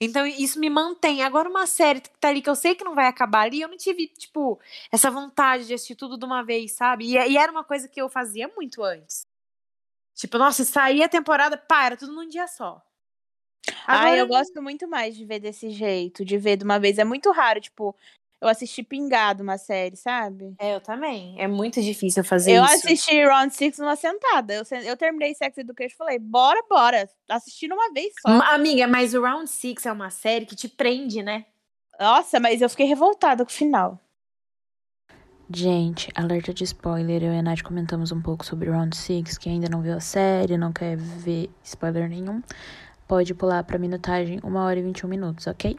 Speaker 2: Então isso me mantém. Agora uma série que tá ali que eu sei que não vai acabar ali, eu não tive, tipo, essa vontade de assistir tudo de uma vez, sabe? E, e era uma coisa que eu fazia muito antes. Tipo, nossa, saía a temporada, pá, era tudo num dia só.
Speaker 3: Ah, eu
Speaker 2: Agora-
Speaker 3: gosto muito mais de ver desse jeito, de ver de uma vez. É muito raro, tipo, eu assisti pingado uma série, sabe?
Speaker 2: É, eu também. É muito difícil fazer
Speaker 3: eu
Speaker 2: isso.
Speaker 3: assisti Round Six numa sentada. Eu, eu terminei Sex Education e falei, bora, bora. Assisti numa vez só.
Speaker 2: Ma- Amiga, mas o Round Six é uma série que te prende, né?
Speaker 3: Nossa, mas eu fiquei revoltada com o final. Gente, alerta de spoiler. Eu e a Nath comentamos um pouco sobre Round Six. Quem ainda não viu a série, não quer ver spoiler nenhum, pode pular pra minutagem 1 hora e 21 minutos, ok?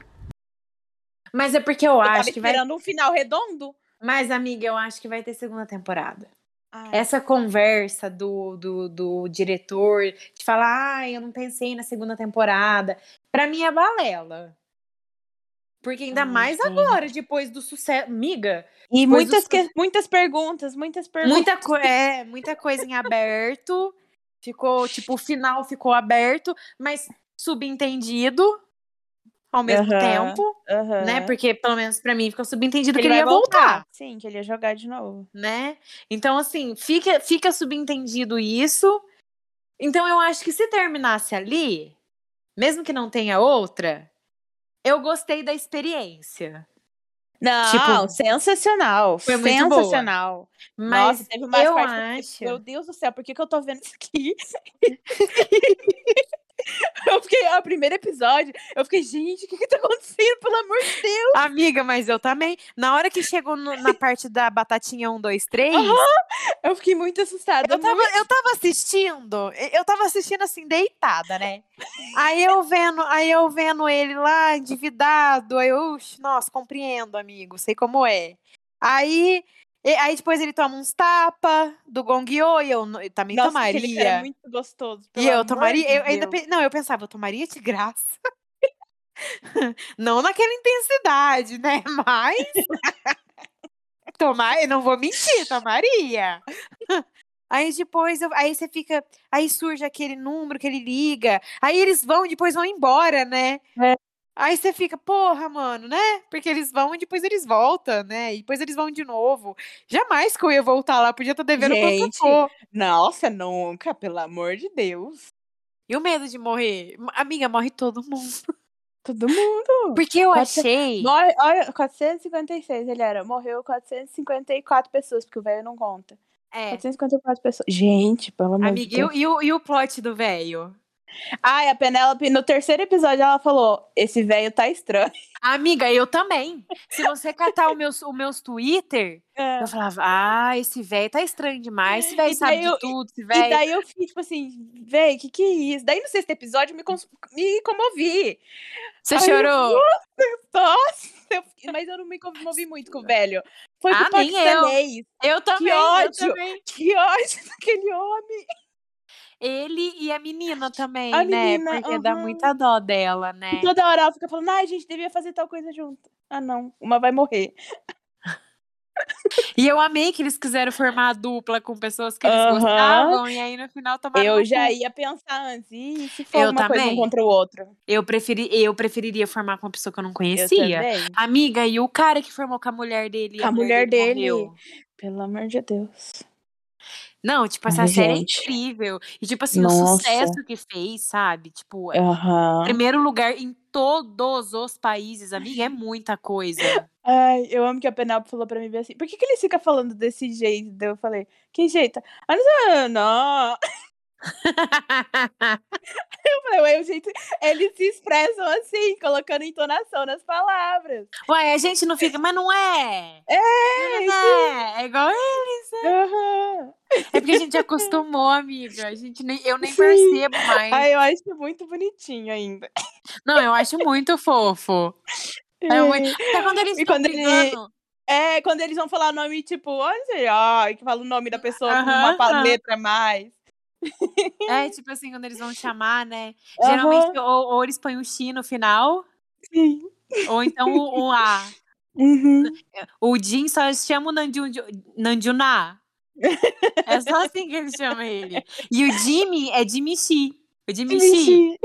Speaker 2: Mas é porque eu, acho que vai.
Speaker 3: um final redondo?
Speaker 2: Mas, amiga, eu acho que vai ter segunda temporada.
Speaker 3: Ai,
Speaker 2: Essa conversa do, do, do diretor de falar, ah, eu não pensei na segunda temporada, pra mim é balela. Porque ainda
Speaker 3: Ai,
Speaker 2: mais
Speaker 3: gente.
Speaker 2: agora, depois do sucesso. Amiga,
Speaker 3: E muitas,
Speaker 2: dos-
Speaker 3: que- muitas perguntas, muitas perguntas.
Speaker 2: muita, co é, muita coisa em aberto. Ficou, tipo, o final ficou aberto, mas subentendido ao mesmo tempo, né? Porque, pelo menos pra mim, ficou subentendido
Speaker 3: Que
Speaker 2: que ele
Speaker 3: vai
Speaker 2: ia voltar.
Speaker 3: Sim, que ele ia jogar de novo.
Speaker 2: né? Então, assim, fica, fica subentendido isso. Então, eu acho que se terminasse ali, mesmo que não tenha outra, eu gostei da experiência.
Speaker 3: Não,
Speaker 2: Tipo,
Speaker 3: sensacional.
Speaker 2: foi muito boa.
Speaker 3: sensacional.
Speaker 2: Mas
Speaker 3: Nossa, teve umas
Speaker 2: eu
Speaker 3: que
Speaker 2: acho.
Speaker 3: fiquei, Meu Deus do céu, por que, que eu tô vendo isso aqui? eu fiquei, ó, o primeiro episódio, eu fiquei, gente, o que que tá acontecendo? Pelo amor de Deus.
Speaker 2: Amiga, mas eu também. Na hora que chegou no- na parte da batatinha 1, 2, 3,
Speaker 3: Eu fiquei muito assustada.
Speaker 2: eu, tava,
Speaker 3: muito.
Speaker 2: eu tava assistindo. Eu tava assistindo assim, deitada, né? Aí eu vendo, aí eu vendo ele lá, endividado. Aí eu, "Ux, nossa, compreendo, amigo. Sei como é. Aí. E- Aí depois ele toma uns tapa do Gongyo e eu, eu também
Speaker 3: Nossa,
Speaker 2: tomaria.
Speaker 3: cara é muito gostoso.
Speaker 2: E eu tomaria. eu ainda Não, eu pensava, eu tomaria de graça. não naquela intensidade, né? Mas. Tomar, eu não vou mentir, tomaria. Aí depois, eu- aí você fica. Aí surge aquele número que ele liga. Aí eles vão e depois vão embora, né?
Speaker 3: É.
Speaker 2: Aí você fica, porra, mano, né? Porque eles vão e depois eles voltam, né? E depois eles vão de novo. Jamais que eu ia voltar lá, podia estar devendo
Speaker 3: Gente,
Speaker 2: quanto for.
Speaker 3: Nossa, nunca, pelo amor de Deus.
Speaker 2: E o medo de morrer? Amiga, morre todo mundo.
Speaker 3: Todo mundo.
Speaker 2: Porque eu achei.
Speaker 3: Morre, olha, 456 ele era. Morreu 454 pessoas, porque o velho não conta.
Speaker 2: É.
Speaker 3: 454 pessoas. Gente, pelo amor de
Speaker 2: Amiga, e
Speaker 3: Deus.
Speaker 2: e, o, e o plot do velho?
Speaker 3: Ai, a Penélope, no terceiro episódio, ela falou: esse velho tá estranho.
Speaker 2: Amiga, eu também. Se você catar o meus, o meus Twitter, eu falava, ah, esse velho tá estranho demais. Esse velho
Speaker 3: E
Speaker 2: sabe
Speaker 3: daí
Speaker 2: de
Speaker 3: eu-
Speaker 2: tudo, esse
Speaker 3: E
Speaker 2: velho.
Speaker 3: daí eu fiquei, tipo assim, véi, que que é isso? Daí no sexto episódio eu me, me comovi.
Speaker 2: Você
Speaker 3: Ai,
Speaker 2: chorou?
Speaker 3: Nossa, eu mas eu não me comovi muito com o velho. Foi
Speaker 2: Ah,
Speaker 3: com o
Speaker 2: eu. Eu também. eu
Speaker 3: ódio.
Speaker 2: também.
Speaker 3: Que ódio daquele homem.
Speaker 2: Ele e a menina também,
Speaker 3: A
Speaker 2: né?
Speaker 3: menina,
Speaker 2: Porque dá
Speaker 3: aham.
Speaker 2: muita dó dela, né?
Speaker 3: Toda hora ela fica falando, ai, a gente devia fazer tal coisa junto. Ah, não, uma vai morrer.
Speaker 2: E eu amei que eles quiseram formar a dupla com pessoas que eles
Speaker 3: Aham.
Speaker 2: gostavam, e aí no final tomaram
Speaker 3: eu já ia pensar antes, e se for
Speaker 2: Eu
Speaker 3: uma coisa um
Speaker 2: também.
Speaker 3: contra o outro?
Speaker 2: Eu, preferi, eu preferiria formar com uma pessoa que eu não
Speaker 3: Eu
Speaker 2: conhecia.
Speaker 3: também.
Speaker 2: Amiga, e o cara que formou com a mulher dele? e
Speaker 3: Com a mulher dele.
Speaker 2: morreu?
Speaker 3: Pelo amor de Deus.
Speaker 2: Não, tipo, essa
Speaker 3: Ai,
Speaker 2: série
Speaker 3: gente.
Speaker 2: é incrível. E, tipo assim,
Speaker 3: Nossa.
Speaker 2: o sucesso que fez, sabe? Tipo, é
Speaker 3: Aham.
Speaker 2: primeiro lugar em todos os países, amiga, é muita coisa.
Speaker 3: Ai, eu amo que a Penélope falou pra mim assim, por que, que ele fica falando desse jeito? Eu falei, que jeito? Ah, não, não. Eu falei, ué, o jeito. Eles se expressam assim, colocando entonação nas palavras.
Speaker 2: Ué, a gente não fica, mas não é.
Speaker 3: É,
Speaker 2: Não é, é igual eles.
Speaker 3: Aham.
Speaker 2: É porque a gente acostumou, amiga. A gente nem, eu nem
Speaker 3: Sim.
Speaker 2: percebo mais.
Speaker 3: Ai, eu acho muito bonitinho ainda.
Speaker 2: Não, eu acho muito fofo. É muito... Até quando eles
Speaker 3: E
Speaker 2: estão
Speaker 3: quando ele-
Speaker 2: brigando.
Speaker 3: É, quando eles vão falar nome, tipo, olha, ai, que fala o nome da pessoa com uma letra a mais.
Speaker 2: É, tipo assim, quando eles vão chamar, né? Geralmente, ou, ou eles põem o X no final,
Speaker 3: Sim.
Speaker 2: ou então o, o A.
Speaker 3: Uhum.
Speaker 2: O Jin só chama o Nanjun, Nanjuná. É só assim que eles chamam ele. E o Jimmy é Jimmy Xi. O Jimmy.
Speaker 3: Sim.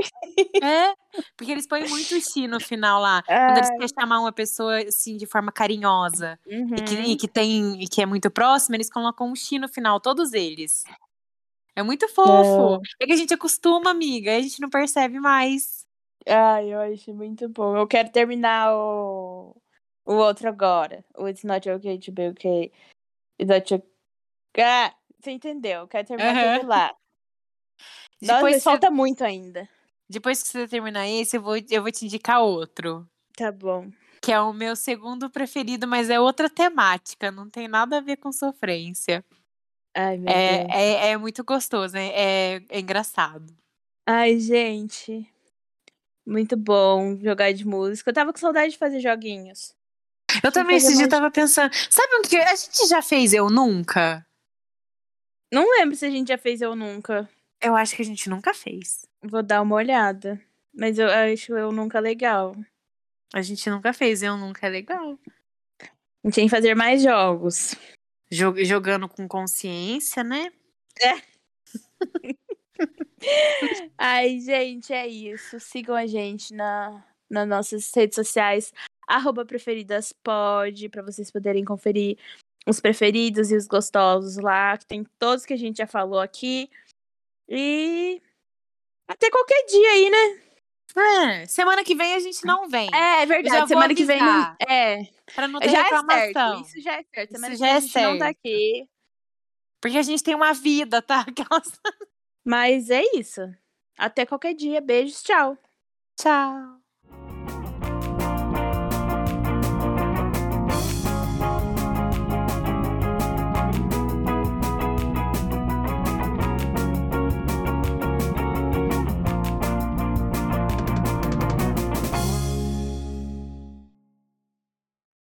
Speaker 2: É, porque eles põem muito Xi no final lá. Quando eles querem chamar uma pessoa assim de forma carinhosa
Speaker 3: Uhum.
Speaker 2: e, que, e que tem e que é muito próxima, eles colocam um Xi no final, todos eles. É muito fofo. É que a gente acostuma, amiga, e a gente não percebe mais.
Speaker 3: Ai, eu acho muito bom. Eu quero terminar o, o outro agora. O It's Not Okay to Be Okay. It's Not okay. Ah, você entendeu? Eu quero terminar aquele lá. Nossa,
Speaker 2: Depois, você-
Speaker 3: falta muito ainda.
Speaker 2: depois que você terminar esse, eu vou, eu vou te indicar outro.
Speaker 3: Tá bom.
Speaker 2: Que é o meu segundo preferido, mas é outra temática, não tem nada a ver com sofrência.
Speaker 3: Ai, meu Deus.
Speaker 2: É, é, é muito gostoso, é, é, é engraçado.
Speaker 3: Ai, gente. Muito bom jogar de música. Eu tava com saudade de fazer joguinhos.
Speaker 2: Eu também esse dia tava pensando, sabe o que a gente já fez Eu Nunca?
Speaker 3: Não lembro se a gente já fez Eu Nunca.
Speaker 2: Eu acho que a gente nunca fez.
Speaker 3: Vou dar uma olhada. Mas eu acho Eu Nunca legal.
Speaker 2: A gente nunca fez Eu Nunca, é legal.
Speaker 3: A gente tem que fazer mais jogos.
Speaker 2: Jo- jogando com consciência, né?
Speaker 3: Ai, gente, é isso. Sigam a gente na, nas nossas redes sociais, arroba preferidaspod, pra vocês poderem conferir os preferidos e os gostosos lá, que tem todos que a gente já falou aqui. E até qualquer dia aí, né?
Speaker 2: É, semana que vem a gente não vem.
Speaker 3: É, é verdade. Semana que vem não. É,
Speaker 2: Pra não ter
Speaker 3: já é
Speaker 2: reclamação.
Speaker 3: certo. Isso já é certo. Semana
Speaker 2: Isso
Speaker 3: que vem
Speaker 2: já
Speaker 3: a
Speaker 2: é
Speaker 3: gente não tá
Speaker 2: certo.
Speaker 3: aqui.
Speaker 2: Porque a gente tem uma vida, tá? Aquelas...
Speaker 3: Mas é isso. Até qualquer dia. Beijos, tchau.
Speaker 2: Tchau.